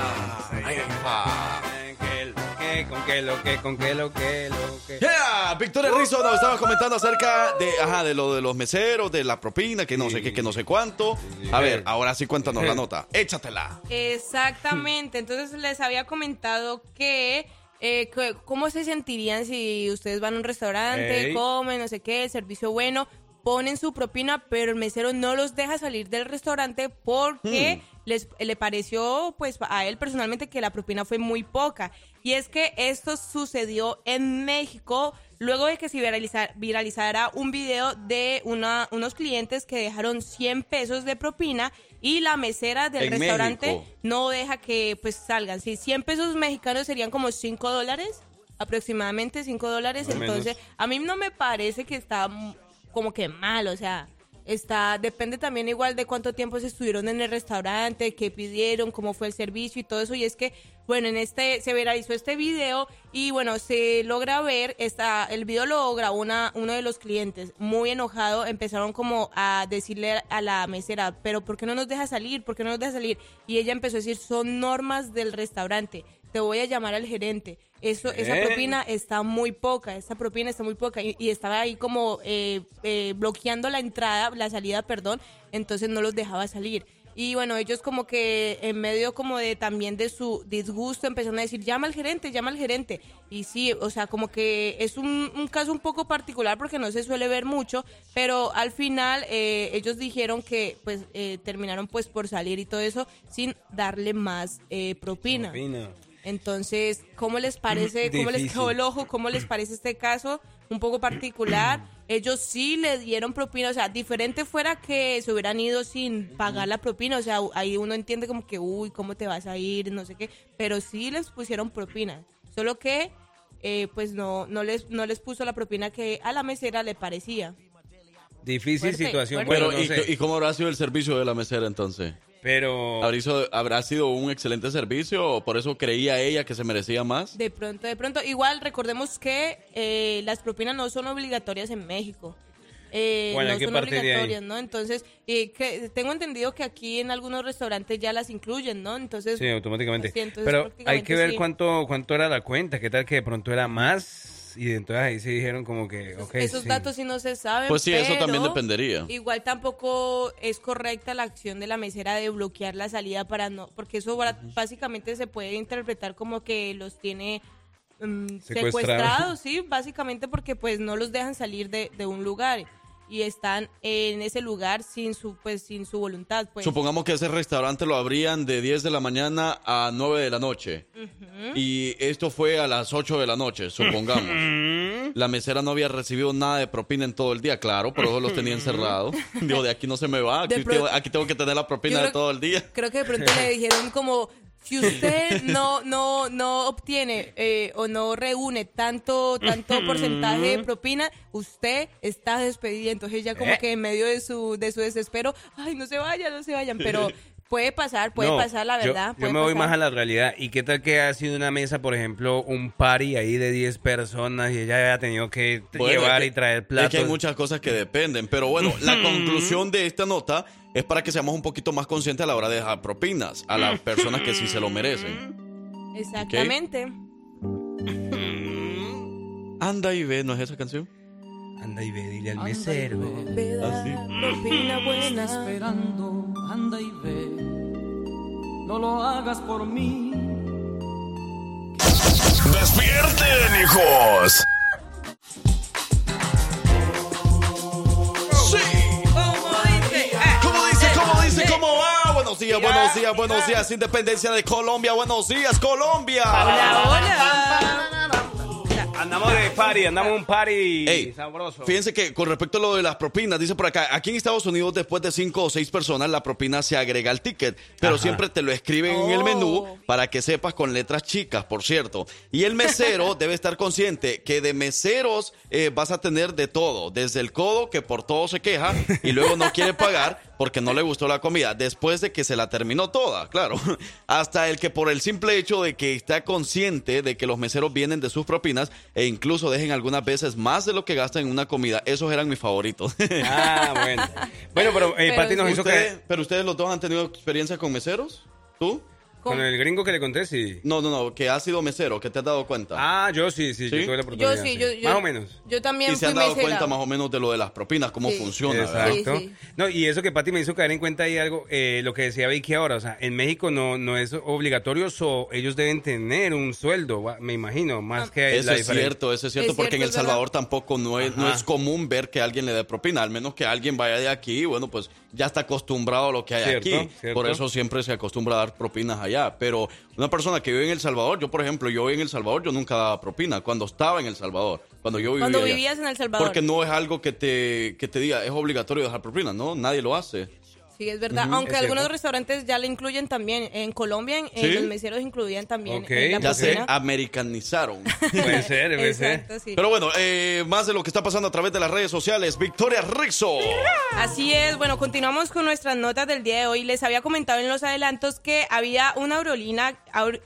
¿Con qué lo que? ¿Con qué lo que? Lo que? Yeah, Victoria Rizzo nos estaba comentando acerca de, ajá, de lo de los meseros, de la propina, que no sé qué, que no sé cuánto. A ver, ahora sí cuéntanos la nota. Échatela. Exactamente. Entonces les había comentado que, eh, cómo se sentirían si ustedes van a un restaurante, comen, no sé qué, el servicio bueno, ponen su propina, pero el mesero no los deja salir del restaurante porque les le pareció, pues a él personalmente que la propina fue muy poca. Y es que esto sucedió en México luego de que se viraliza- viralizara un video de una, unos clientes que dejaron 100 pesos de propina y la mesera del restaurante México. no deja que pues salgan. Si 100 pesos mexicanos serían como 5 dólares, aproximadamente 5 dólares. Entonces, menos. a mí no me parece que está como que mal, o sea, está depende también igual de cuánto tiempo se estuvieron en el restaurante, qué pidieron, cómo fue el servicio y todo eso. Y es que, bueno, en este se viralizó este video y bueno, se logra ver, esta, el video lo grabó una, uno de los clientes, muy enojado, empezaron como a decirle a la mesera, pero ¿por qué no nos deja salir? ¿Por qué no nos deja salir? Y ella empezó a decir, son normas del restaurante, te voy a llamar al gerente. Eso, esa propina está muy poca, esa propina está muy poca y, y estaba ahí como eh, eh, bloqueando la entrada, la salida, perdón, entonces no los dejaba salir. Y bueno, ellos como que en medio como de también de su disgusto empezaron a decir, llama al gerente, llama al gerente. Y sí, o sea, como que es un, un caso un poco particular porque no se suele ver mucho, pero al final eh, ellos dijeron que pues eh, terminaron pues por salir y todo eso sin darle más eh, propina. Propina. Entonces, ¿cómo les parece, cómo les quedó el ojo, cómo les parece este caso un poco particular? [clears throat] Ellos sí le dieron propina, o sea, diferente fuera que se hubieran ido sin pagar la propina, o sea, ahí uno entiende como que, uy, ¿cómo te vas a ir? No sé qué, pero sí les pusieron propina, solo que, eh, pues no, no les, no les puso la propina que a la mesera le parecía. Difícil Fuerte, situación. fuerte. Bueno, no ¿y, sé. ¿y cómo habrá sido el servicio de la mesera entonces? Pero... ¿Habrá sido, ¿Habrá sido un excelente servicio o por eso creía ella que se merecía más? De pronto, de pronto. Igual recordemos que eh, las propinas no son obligatorias en México. Eh, Bueno, no son obligatorias, ¿no? Entonces, eh, que, tengo entendido que aquí en algunos restaurantes ya las incluyen, ¿no? Entonces, Sí, automáticamente. entonces Pero hay que ver sí. cuánto cuánto era la cuenta, qué tal que de pronto era más y entonces ahí se dijeron como que, ok, Esos sí. datos sí no se saben. Pues sí, eso también dependería. Igual tampoco es correcta la acción de la mesera de bloquear la salida para no, porque eso básicamente se puede interpretar como que los tiene mm, Secuestrados. secuestrados, sí, básicamente porque pues no los dejan salir de, de un lugar y están en ese lugar sin su pues sin su voluntad, pues. Supongamos que ese restaurante lo abrían de 10 de la mañana a 9 de la noche. Y esto fue a las 8 de la noche, supongamos. La mesera no había recibido nada de propina en todo el día, claro, por eso los tenía encerrados. [laughs] Digo, de aquí no se me va, aquí, pro- tengo, aquí tengo que tener la propina de todo el día. Creo que de pronto le dijeron como si usted no no no obtiene eh, o no reúne tanto tanto porcentaje de propina, usted está despedida. Entonces ya como Eh. que en medio de su de su desespero, ay, no se vayan, no se vayan, pero puede pasar, puede No, pasar la yo- verdad. Yo, puede me voy más a la realidad. ¿Y qué tal que ha sido una mesa, por ejemplo, un party ahí de 10 personas y ella haya tenido que Bueno, llevar es que- y traer Es platos? que hay muchas cosas que dependen, pero bueno, [clears throat] la conclusión de esta nota es para que seamos un poquito más conscientes a la hora de dejar propinas a las personas que sí se lo merecen. Exactamente. Anda y ve, ¿no es esa canción? Anda y ve, dile al mesero. ve. Así. Propina buena. esperando, anda y ve. No lo hagas por mí. ¡Despierten, hijos! ¿Cómo dice? ¿Cómo dice? ¿Cómo va? Buenos días, buenos días, buenos días. Independencia de Colombia. Buenos días, Colombia. Hola, hola. Andamos de party, andamos un party Ey, sabroso. Fíjense que con respecto a lo de las propinas, dice por acá, aquí en Estados Unidos después de cinco o seis personas la propina se agrega al ticket, pero Ajá. siempre te lo escriben en el menú Oh. para que sepas con letras chicas, por cierto. Y el mesero [laughs] debe estar consciente que de meseros eh, vas a tener de todo, desde el codo que por todo se queja y luego no quiere pagar porque no le gustó la comida, después de que se la terminó toda, claro. [laughs] Hasta el que por el simple hecho de que está consciente de que los meseros vienen de sus propinas e incluso dejen algunas veces más de lo que gastan en una comida. Esos eran mis favoritos. [laughs] Ah, bueno. Bueno, pero, eh, Pati nos hizo ¿Ustedes- que... ¿Pero ustedes los dos han tenido experiencia con meseros? ¿Tú? Con el gringo que le conté, sí. No, no, no, que has sido mesero, que te has dado cuenta. Ah, yo sí, sí, ¿Sí? yo tuve la oportunidad. Yo sí, yo, yo- Más o menos. Yo también y se han dado mesera. cuenta más o menos de lo de las propinas, cómo Sí. funciona. ¿verdad? Exacto. Sí, sí. No, y eso que Pati me hizo caer en cuenta ahí algo, eh, lo que decía Vicky ahora, o sea, en México no, no es obligatorio, so, ellos deben tener un sueldo, me imagino, más que Eso la es diferencia. cierto, eso es cierto, Es porque en El verdad. Salvador tampoco no es, no es común ver que alguien le dé propina, al menos que alguien vaya de aquí, bueno, pues ya está acostumbrado a lo que hay Cierto, aquí, cierto. por eso siempre se acostumbra a dar propinas allá, pero una persona que vive en El Salvador, yo por ejemplo, yo en El Salvador, yo nunca daba propina, cuando estaba en El Salvador, cuando yo vivía Cuando allá. vivías en El Salvador. Porque no es algo que te, que te diga, es obligatorio dejar propina, ¿no? Nadie lo hace. Sí, es verdad. Aunque es algunos cierto. restaurantes ya le incluyen también. En Colombia, en, ¿Sí? los meseros incluían también Ok, eh, la Ya se americanizaron. [laughs] Puede ser, puede ser. Sí. Pero bueno, eh, más de lo que está pasando a través de las redes sociales, Victoria Rizzo. Así es, bueno, continuamos con nuestras notas del día de hoy. Les había comentado en los adelantos que había una aerolínea, aer-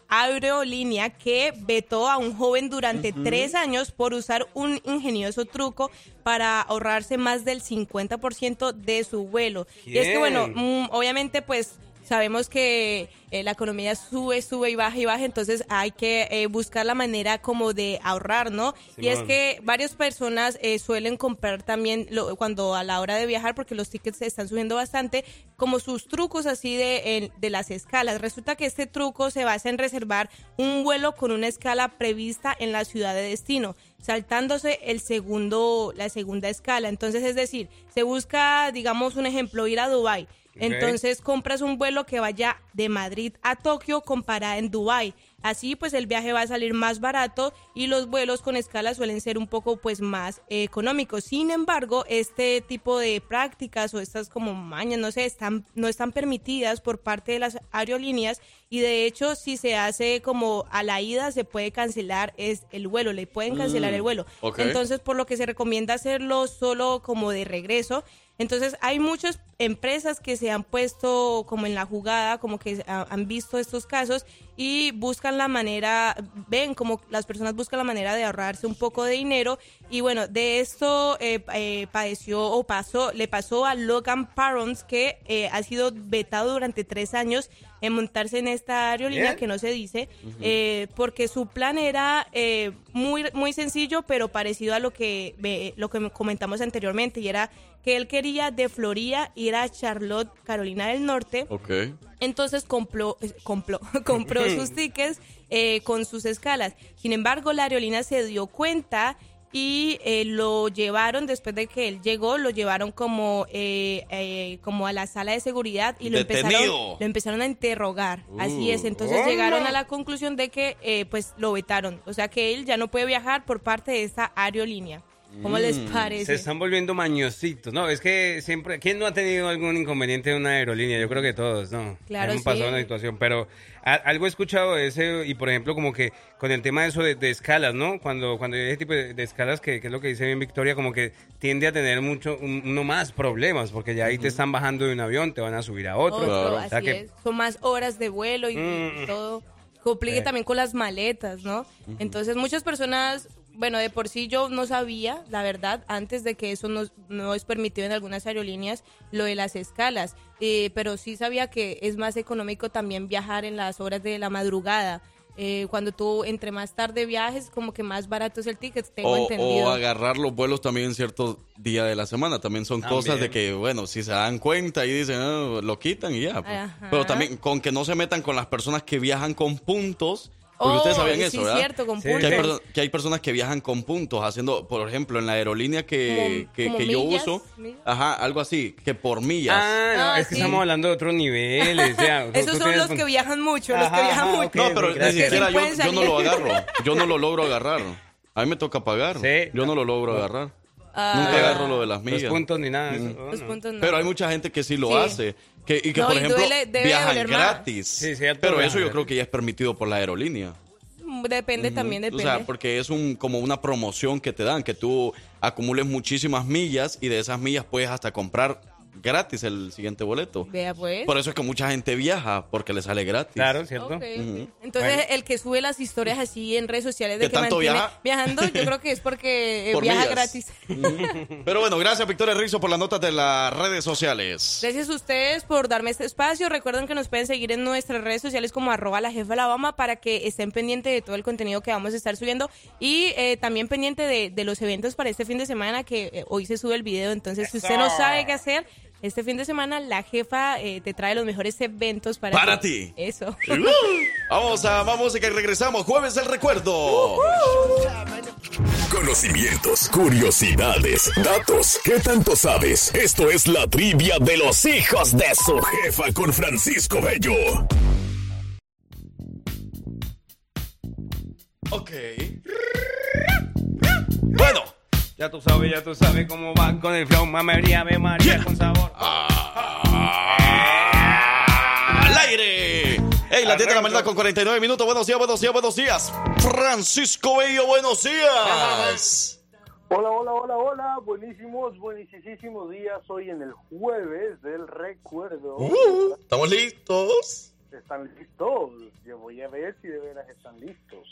aerolínea que vetó a un joven durante tres años por usar un ingenioso truco para ahorrarse más del 50% de su vuelo. Y es que, bueno, mm, obviamente, pues sabemos que eh, la economía sube, sube y baja y baja, entonces hay que eh, buscar la manera como de ahorrar, ¿no? Y es que varias personas eh, suelen comprar también lo- cuando a la hora de viajar, porque los tickets se están subiendo bastante, como sus trucos así de, de las escalas. Resulta que este truco se basa en reservar un vuelo con una escala prevista en la ciudad de destino, saltándose el segundo, la segunda escala. Entonces, es decir, se busca, digamos, un ejemplo, ir a Dubai. Entonces compras un vuelo que vaya de Madrid a Tokio con parada en Dubai. Así pues el viaje va a salir más barato y los vuelos con escala suelen ser un poco pues más eh, económicos. Sin embargo, este tipo de prácticas o estas como mañas, no sé, están, no están permitidas por parte de las aerolíneas y de hecho si se hace como a la ida se puede cancelar es el vuelo, le pueden cancelar Mm, el vuelo. ok. Entonces por lo que se recomienda hacerlo solo como de regreso. Entonces hay muchas empresas que se han puesto como en la jugada, como que han visto estos casos y buscan la manera, ven como las personas buscan la manera de ahorrarse un poco de dinero y bueno, de esto eh, eh, padeció o pasó, le pasó a Logan Parons que eh, ha sido vetado durante tres años en montarse en esta aerolínea Bien. que no se dice, eh, porque su plan era eh, muy, muy sencillo, pero parecido a lo que, lo que comentamos anteriormente, y era que él quería de Florida ir a Charlotte, Carolina del Norte. Ok. Entonces compró, eh, compró, [laughs] compró sus [laughs] tickets eh, con sus escalas. Sin embargo, la aerolínea se dio cuenta y eh, lo llevaron, después de que él llegó, lo llevaron como, eh, eh, como a la sala de seguridad y lo empezaron, lo empezaron a interrogar. Así es, Uh. entonces ¡Hola! llegaron a la conclusión de que eh, pues lo vetaron. O sea que él ya no puede viajar por parte de esta aerolínea. ¿Cómo les Mm, Se parece? están volviendo mañositos. No, es que siempre. ¿Quién no ha tenido algún inconveniente en una aerolínea? Yo creo que todos, ¿no? Claro, Hemos sí. pasado una situación. Pero a- algo he escuchado de ese. Y por ejemplo, como que con el tema de eso de, de escalas, ¿no? Cuando, cuando hay ese tipo de, de escalas, que, que es lo que dice bien Victoria, como que tiende a tener mucho, un- uno más problemas. Porque ya ahí te están bajando de un avión, te van a subir a otro. Otro, O sea así que- es. Son más horas de vuelo y Mm. todo. Complique Eh. también con las maletas, ¿no? Entonces muchas personas, bueno, de por sí yo no sabía, la verdad, antes de que eso no, no es permitido en algunas aerolíneas, lo de las escalas. Eh, pero sí sabía que es más económico también viajar en las horas de la madrugada. Eh, cuando tú entre más tarde viajes, como que más barato es el ticket, tengo O, entendido. o agarrar los vuelos también en cierto día de la semana. También son También. cosas de que, bueno, si se dan cuenta y dicen, "Ah, lo quitan y ya. pues. Pero también con que no se metan con las personas que viajan con puntos. Porque Oh, ustedes sabían sí, eso, ¿verdad? cierto, con Que hay, que personas que viajan con puntos, haciendo, por ejemplo, en la aerolínea que, Como- que, como que yo uso. millas. Ajá, algo así, que por millas. Ah, no, Ah, es que estamos hablando de otros niveles. ya. O [laughs] sea, Esos son los que viajan mucho, los que viajan ajá, mucho. ok, No, pero ni siquiera yo, yo no lo agarro. Yo no lo logro agarrar. A mí me toca pagar. [laughs] Yo no lo logro agarrar. Ah. Nunca agarro lo de las Los millas. puntos ni nada. eso. Mm. Los puntos no. Pero hay mucha gente que sí lo Sí. hace. Que, y que, No, por y ejemplo, duele- debe viajan gratis. Sí, cierto, Pero eso yo creo que ya es permitido por la aerolínea. Depende también, O depende. sea, porque es un como una promoción que te dan, que tú acumules muchísimas millas y de esas millas puedes hasta comprar gratis el siguiente boleto. Vea pues. Por eso es que mucha gente viaja, porque le sale gratis. Claro, ¿cierto? Entonces, el que sube las historias así en redes sociales de ¿Qué que tanto mantiene viaja? viajando, yo creo que es porque eh, Por viaja millas. gratis. Pero bueno, gracias Victoria Rizzo por las notas de las redes sociales. Gracias a ustedes por darme este espacio. Recuerden que nos pueden seguir en nuestras redes sociales como arroba la jefa Alabama para que estén pendientes de todo el contenido que vamos a estar subiendo y eh, también pendiente de, de los eventos para este fin de semana que eh, hoy se sube el video. Entonces, si usted no sabe qué hacer, este fin de semana la jefa eh, te trae los mejores eventos para, ti. Eso. [laughs] Vamos a más música y regresamos. Jueves del recuerdo. Conocimientos, curiosidades, datos. ¿Qué tanto sabes? Esto es la trivia de los hijos de su jefa con Francisco Bello. Ok. Bueno, ya tú sabes, ya tú sabes cómo va con el flow. Mamería, Ave María con sabor. ¡Al aire! ¡Ey, la 10 de la mañana con 49 minutos! Buenos días, buenos días, buenos días. Francisco Bello, buenos días. Hola, hola, hola, hola. Buenísimos, buenísimos días. Hoy en el jueves del recuerdo. Uh, ¿Estamos listos? ¿Están listos? Yo voy a ver si de veras están listos.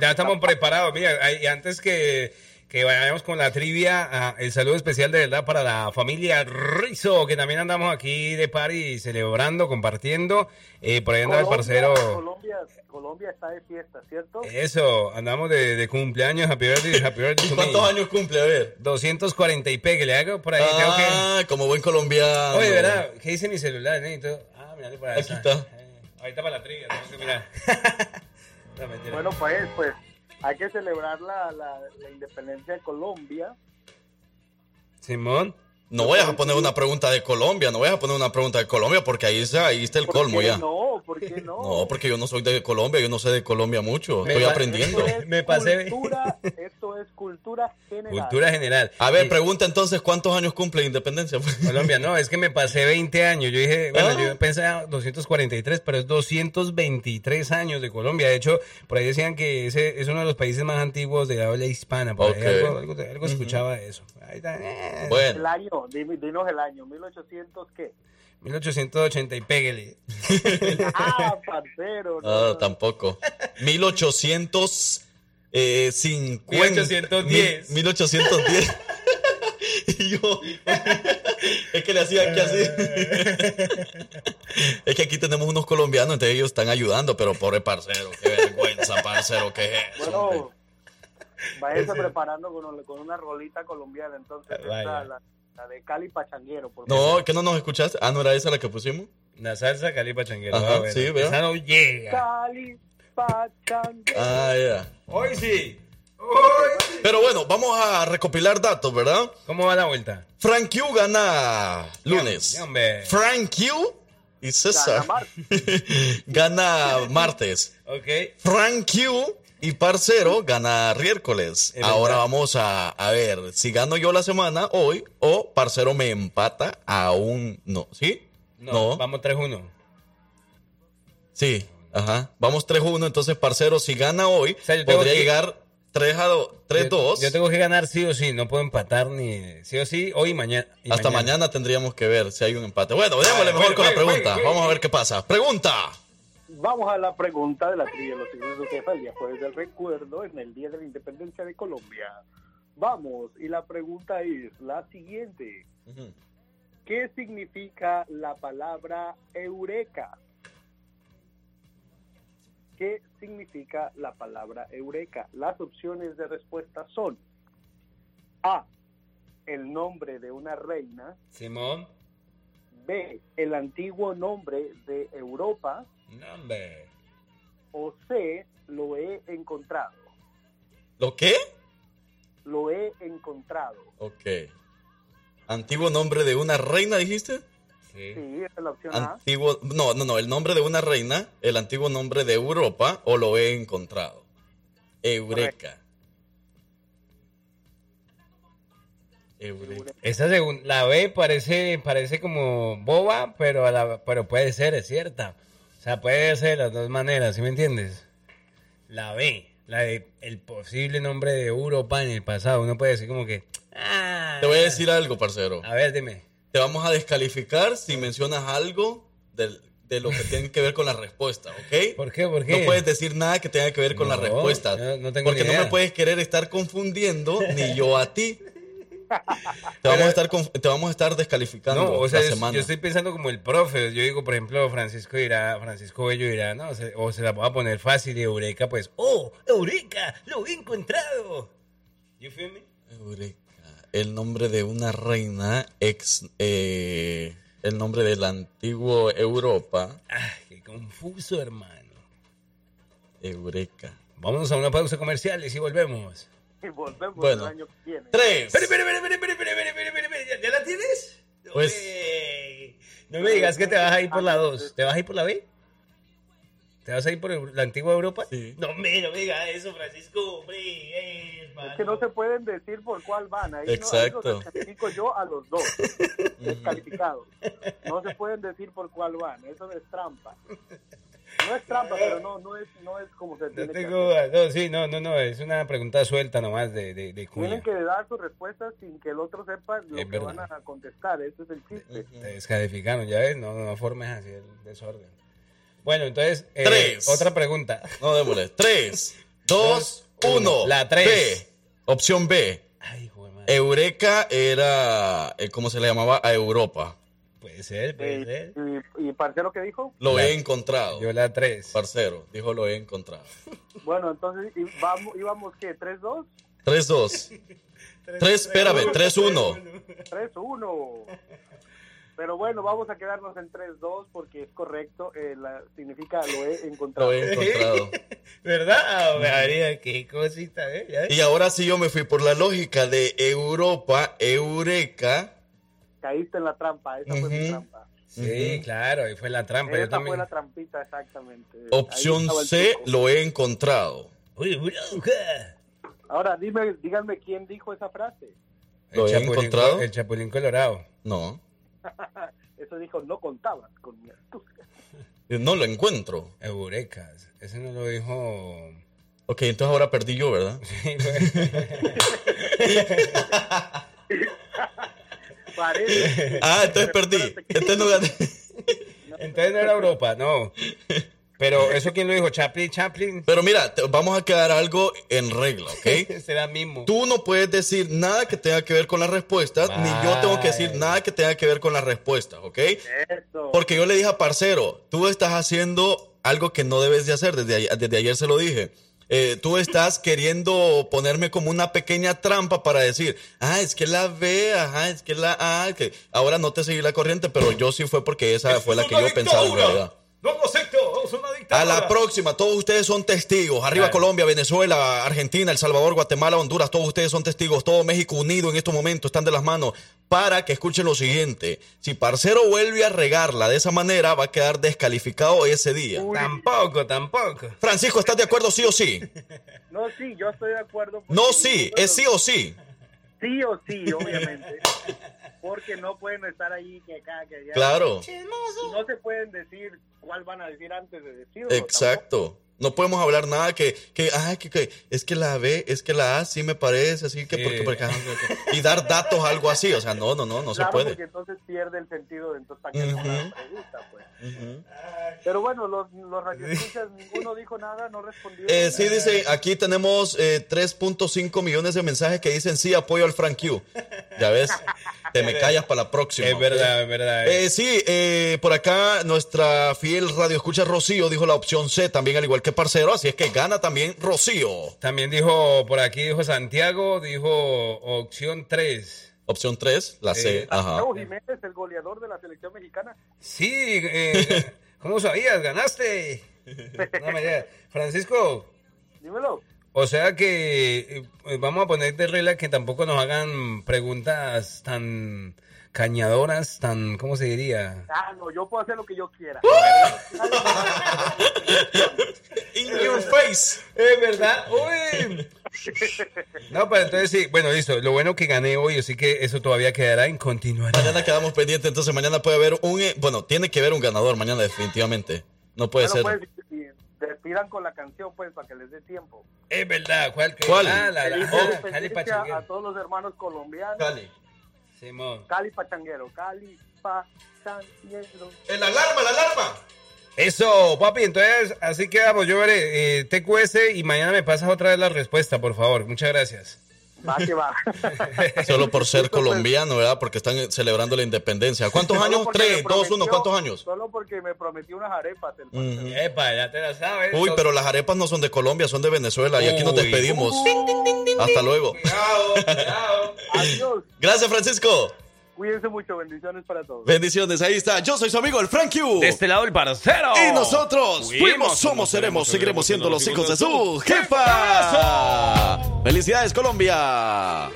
Ya estamos preparados. Mira, antes que, que vayamos con la trivia. Ah, el saludo especial de verdad para la familia Rizo, que también andamos aquí de party celebrando, compartiendo. Eh, por ahí anda el parcero. Colombia, Colombia está de fiesta, ¿cierto? Eso, andamos de, de cumpleaños, happy birthday, happy birthday. ¿Y to cuántos me. años cumple? A ver. 240 y pe, que le hago por ahí. tengo que- Ah, como buen colombiano. Oye, ¿verdad? ¿Qué dice mi celular? Necesito... Ah, mira, por ahí Aquí está. Eh, ahorita para la trivia, tengo que mirar. [laughs] No. Bueno, pues, pues hay que celebrar la, la, la independencia de Colombia. Simón. No vayas a poner una pregunta de Colombia, no vayas a poner una pregunta de Colombia porque ahí está, ahí está el colmo ¿Por qué ya. no? ¿Por qué no? No, porque yo no soy de Colombia, yo no sé de Colombia mucho, Me estoy aprendiendo. Es [laughs] Me pasé- Cultura, [laughs] es cultura general. Cultura general. A ver, pregunta entonces, ¿cuántos años cumple Independencia? [laughs] Colombia, no, es que me pasé 20 años. Yo dije, bueno, Ah. yo pensaba 243, pero es 223 años de Colombia. De hecho, por ahí decían que ese es uno de los países más antiguos de habla hispana. Por ahí algo, escuchaba de eso. Ahí está, eh. El Bueno, año, dime- dinos el año, 1800 qué? 1880 y pégale. [laughs] Ah, parcero. no, ah, no. tampoco. 1850. 1810. 1810. Y yo, [laughs] es que le hacía aquí así. [laughs] Es que aquí tenemos unos colombianos, entonces ellos están ayudando, pero pobre parcero, qué vergüenza, parcero, qué es eso, hombre. Bueno, váyase preparando con, con una rolita colombiana, entonces Vaya. esta, la, la de Cali Pachanguero. Por No, ¿que no nos escuchaste? Ah, ¿no era esa la que pusimos? La salsa calipa changuero. Ajá, Ah, bueno. sí, vea. Esa no llega. Cali Pachanguero. Ah, ya. Hoy sí. Pero bueno, vamos a recopilar datos, ¿verdad? ¿Cómo va la vuelta? Frank Q gana lunes. Hombre. Frank Q y César Gana [laughs] gana martes. Ok. Frank Q y Parcero gana miércoles. Es Ahora vamos a, a ver si gano yo la semana hoy o Parcero me empata aún no. ¿Sí? No, vamos 3-1. Sí, ajá. Vamos 3-1, entonces Parcero si gana hoy sea, podría que- llegar 3 a 2, 3-2. Yo, yo tengo que ganar sí o sí, no puedo empatar ni sí o sí hoy y mañana. y Hasta mañana. tendríamos que ver si hay un empate. Bueno, démosle mejor bueno, con la pregunta. bueno, Vamos a ver qué pasa. Pregunta. Vamos a la pregunta de la trivia de los signos de jefa el día jueves del recuerdo en el Día de la Independencia de Colombia. Vamos, y la pregunta es la siguiente. ¿Qué significa la palabra eureka? ¿Qué significa la palabra eureka? Las opciones de respuesta son A, el nombre de una reina, Simón. B, el antiguo nombre de Europa, No, hombre. o C, lo he encontrado. ¿Lo qué? Lo he encontrado. Ok. Antiguo nombre de una reina, dijiste? Sí. Es la opción A. Antiguo, no, no, no, el nombre de una reina, el antiguo nombre de Europa o lo he encontrado. Eureka. Eureka. Esa segun- la B parece parece como boba, pero a la, pero puede ser, es cierta. O sea, puede ser de las dos maneras, ¿sí me entiendes? La B, la de el posible nombre de Europa en el pasado, uno puede decir como que Te voy a decir algo, parcero. A ver, dime. Te vamos a descalificar si mencionas algo del- de lo que tiene que ver con la respuesta, ¿ok? ¿Por qué? ¿Por qué? No puedes decir nada que tenga que ver con la No, respuesta. no- no tengo porque ni no idea. me puedes querer estar confundiendo ni yo a ti. [laughs] Te vamos a estar, te vamos a estar descalificando No, o sea, la es- semana. yo estoy pensando como el profe. Yo digo, por ejemplo, Francisco dirá, Francisco Bello dirá, no, se- o se la voy a poner fácil y Eureka, pues, ¡oh, Eureka! ¡Lo he encontrado! You feel me? Eureka el nombre de una reina ex. Eh, el nombre de la antigua Europa. ¡Ah, qué confuso, hermano! Eureka. vamos a una pausa comercial y si volvemos. Y volvemos bueno, el año que viene. ¡Tres! ¡Pere, pere, pere, pere, pere! ya la tienes? Pues. No me digas que te vas a ir por la dos ¿Te vas a ir por la B? ¿Te vas a ir por el- la antigua Europa? Sí. No, me, no me digas eso, Francisco. Hombre, eh. Es que no se pueden decir por cuál van. Ahí Exacto. No, ahí los descalifico yo a los dos. [laughs] Descalificados. No se pueden decir por cuál van. Eso es trampa. No es trampa, pero no, no, es, no es como se No tiene que hacer. No, sí, no, no, no. Es una pregunta suelta nomás de, de, de cuña. Tienen que dar sus respuestas sin que el otro sepa lo Es que verdad. van a contestar. Ese es el chiste. Te descalificaron, ya ves. No, no formes así el desorden. Bueno, entonces, eh, Tres. otra pregunta. No, démosle. [laughs] Tres, dos, uno. La tres. B. Opción B. Eureka era, eh, ¿cómo se le llamaba? A Europa. Puede ser, puede ser. ¿Y, y parcero qué dijo? Lo he encontrado. Yo la 3. Parcero, dijo lo he encontrado. [laughs] Bueno, entonces ¿y vamos, íbamos qué, 3-2? 3-2. 3, espérame, 3-1. 3-1. Pero bueno, vamos a quedarnos en 3-2 porque es correcto. eh, la- significa lo he [laughs] encontrado. Lo he encontrado. [laughs] ¿Verdad? María, qué cosita, ¿eh? Ya- Y ahora sí yo me fui por la lógica de Europa, Eureka. Caíste en la trampa, esa fue mi trampa. Sí, claro, ahí fue la trampa. Yo Esa también. fue la trampita, exactamente. Opción C, lo he encontrado. Ahora, dime, díganme quién dijo esa frase. ¿Lo El he Chapulín encontrado? Co- El Chapulín Colorado. No, [laughs] Eso dijo, no contabas con mi astucia. [laughs] no lo encuentro. Eureka. Ese no lo dijo. Ok, entonces ahora perdí yo, ¿verdad? [laughs] Parece. Ah, entonces perdí. Entonces no gané. Entonces no era Europa, no. Pero eso quién lo dijo, Chaplin, Chaplin. Pero mira, te- vamos a quedar algo en regla, ¿ok? [laughs] Será mismo. Tú no puedes decir nada que tenga que ver con las respuestas, ni yo tengo que decir nada que tenga que ver con las respuestas, ¿ok? Eso. Porque yo le dije a Parcero, tú estás haciendo algo que no debes de hacer, desde ayer, desde ayer se lo dije. Eh, tú estás [laughs] queriendo ponerme como una pequeña trampa para decir, ah, es que la B, ajá, es que la A, que ahora no te seguí la corriente, pero yo sí fue porque esa fue la que yo pensaba en realidad. No lo acepto, vamos a una A la próxima, todos ustedes son testigos. Arriba. Colombia, Venezuela, Argentina, El Salvador, Guatemala, Honduras, todos ustedes son testigos. Todo México unido en estos momentos, están de las manos. Para que escuchen lo siguiente. Si Parcero vuelve a regarla de esa manera, va a quedar descalificado ese día. Tampoco, tampoco. Francisco, ¿estás de acuerdo sí o sí? [laughs] No, sí, yo estoy de acuerdo. No, sí, es sí o sí. Sí o sí, obviamente. [laughs] Porque no pueden estar ahí que acá, que allá. Claro. Y no se pueden decir cuál van a decir antes de decirlo. Exacto. No podemos hablar nada que, que, ay, que, que es que la B, es que la A sí me parece, así que porque, porque- y dar datos algo así, o sea, no, no, no, no se Claro, puede. porque entonces pierde el sentido de entonces para qué Ujú. la pregunta, pues. Pero bueno, los, los radioescuchas, ninguno dijo nada, no respondió. Eh, sí, dice, aquí tenemos eh, 3.5 millones de mensajes que dicen sí, apoyo al Frank Q. Ya ves, te me callas para la próxima. Es verdad, es verdad. Eh, sí, eh, por acá nuestra fiel radio escucha Rocío dijo la opción C, también al igual que Parcero, así es que gana también Rocío. También dijo, por aquí dijo Santiago, dijo opción 3. Opción 3, la C, Eh, ajá. Jiménez, el goleador de la selección mexicana. Sí, eh, [laughs] ¿cómo sabías? Ganaste. [laughs] No me. Francisco, Dímelo. o sea que eh, vamos a poner de regla que tampoco nos hagan preguntas tan cañadoras, tan, ¿cómo se diría? Ah, no, yo puedo hacer lo que yo quiera. [laughs] In your face. Es verdad. Uy. No, pero entonces sí, bueno, listo. Lo bueno que gané hoy, así que eso todavía quedará en continuar. Mañana quedamos pendientes, entonces mañana puede haber un, eh, bueno, tiene que haber un ganador mañana definitivamente. No puede Bueno, ser. pues, despidan con la canción, pues, para que les dé tiempo. Es verdad. ¿Cuál? ¿Cuál? Ah, la, oh, a todos los hermanos colombianos. Cali. Simón. Cali Pachanguero, Cali Pachanguero. ¡El alarma, la alarma! Eso, papi, entonces así quedamos. Yo veré eh, TQS y mañana me pasas otra vez la respuesta, por favor. Muchas gracias. Va que va. [laughs] Solo por ser colombiano, ¿verdad? Porque están celebrando la independencia. ¿Cuántos Solo años? Tres, dos, uno, prometió- ¿cuántos años? Solo porque me prometió unas arepas. El Ujú. Epa, ya te la sabes. Uy, pero las arepas no son de Colombia, son de Venezuela. Y aquí nos Uy. despedimos. Hasta luego. Adiós. Gracias, Francisco. Cuídense mucho. Bendiciones para todos. Bendiciones, ahí está. Yo soy su amigo, el Frank Q. De este lado el parcero. Y nosotros Fuimos, fuimos, somos, seremos, seguiremos siendo los hijos de su jefa. Felicidades, Colombia.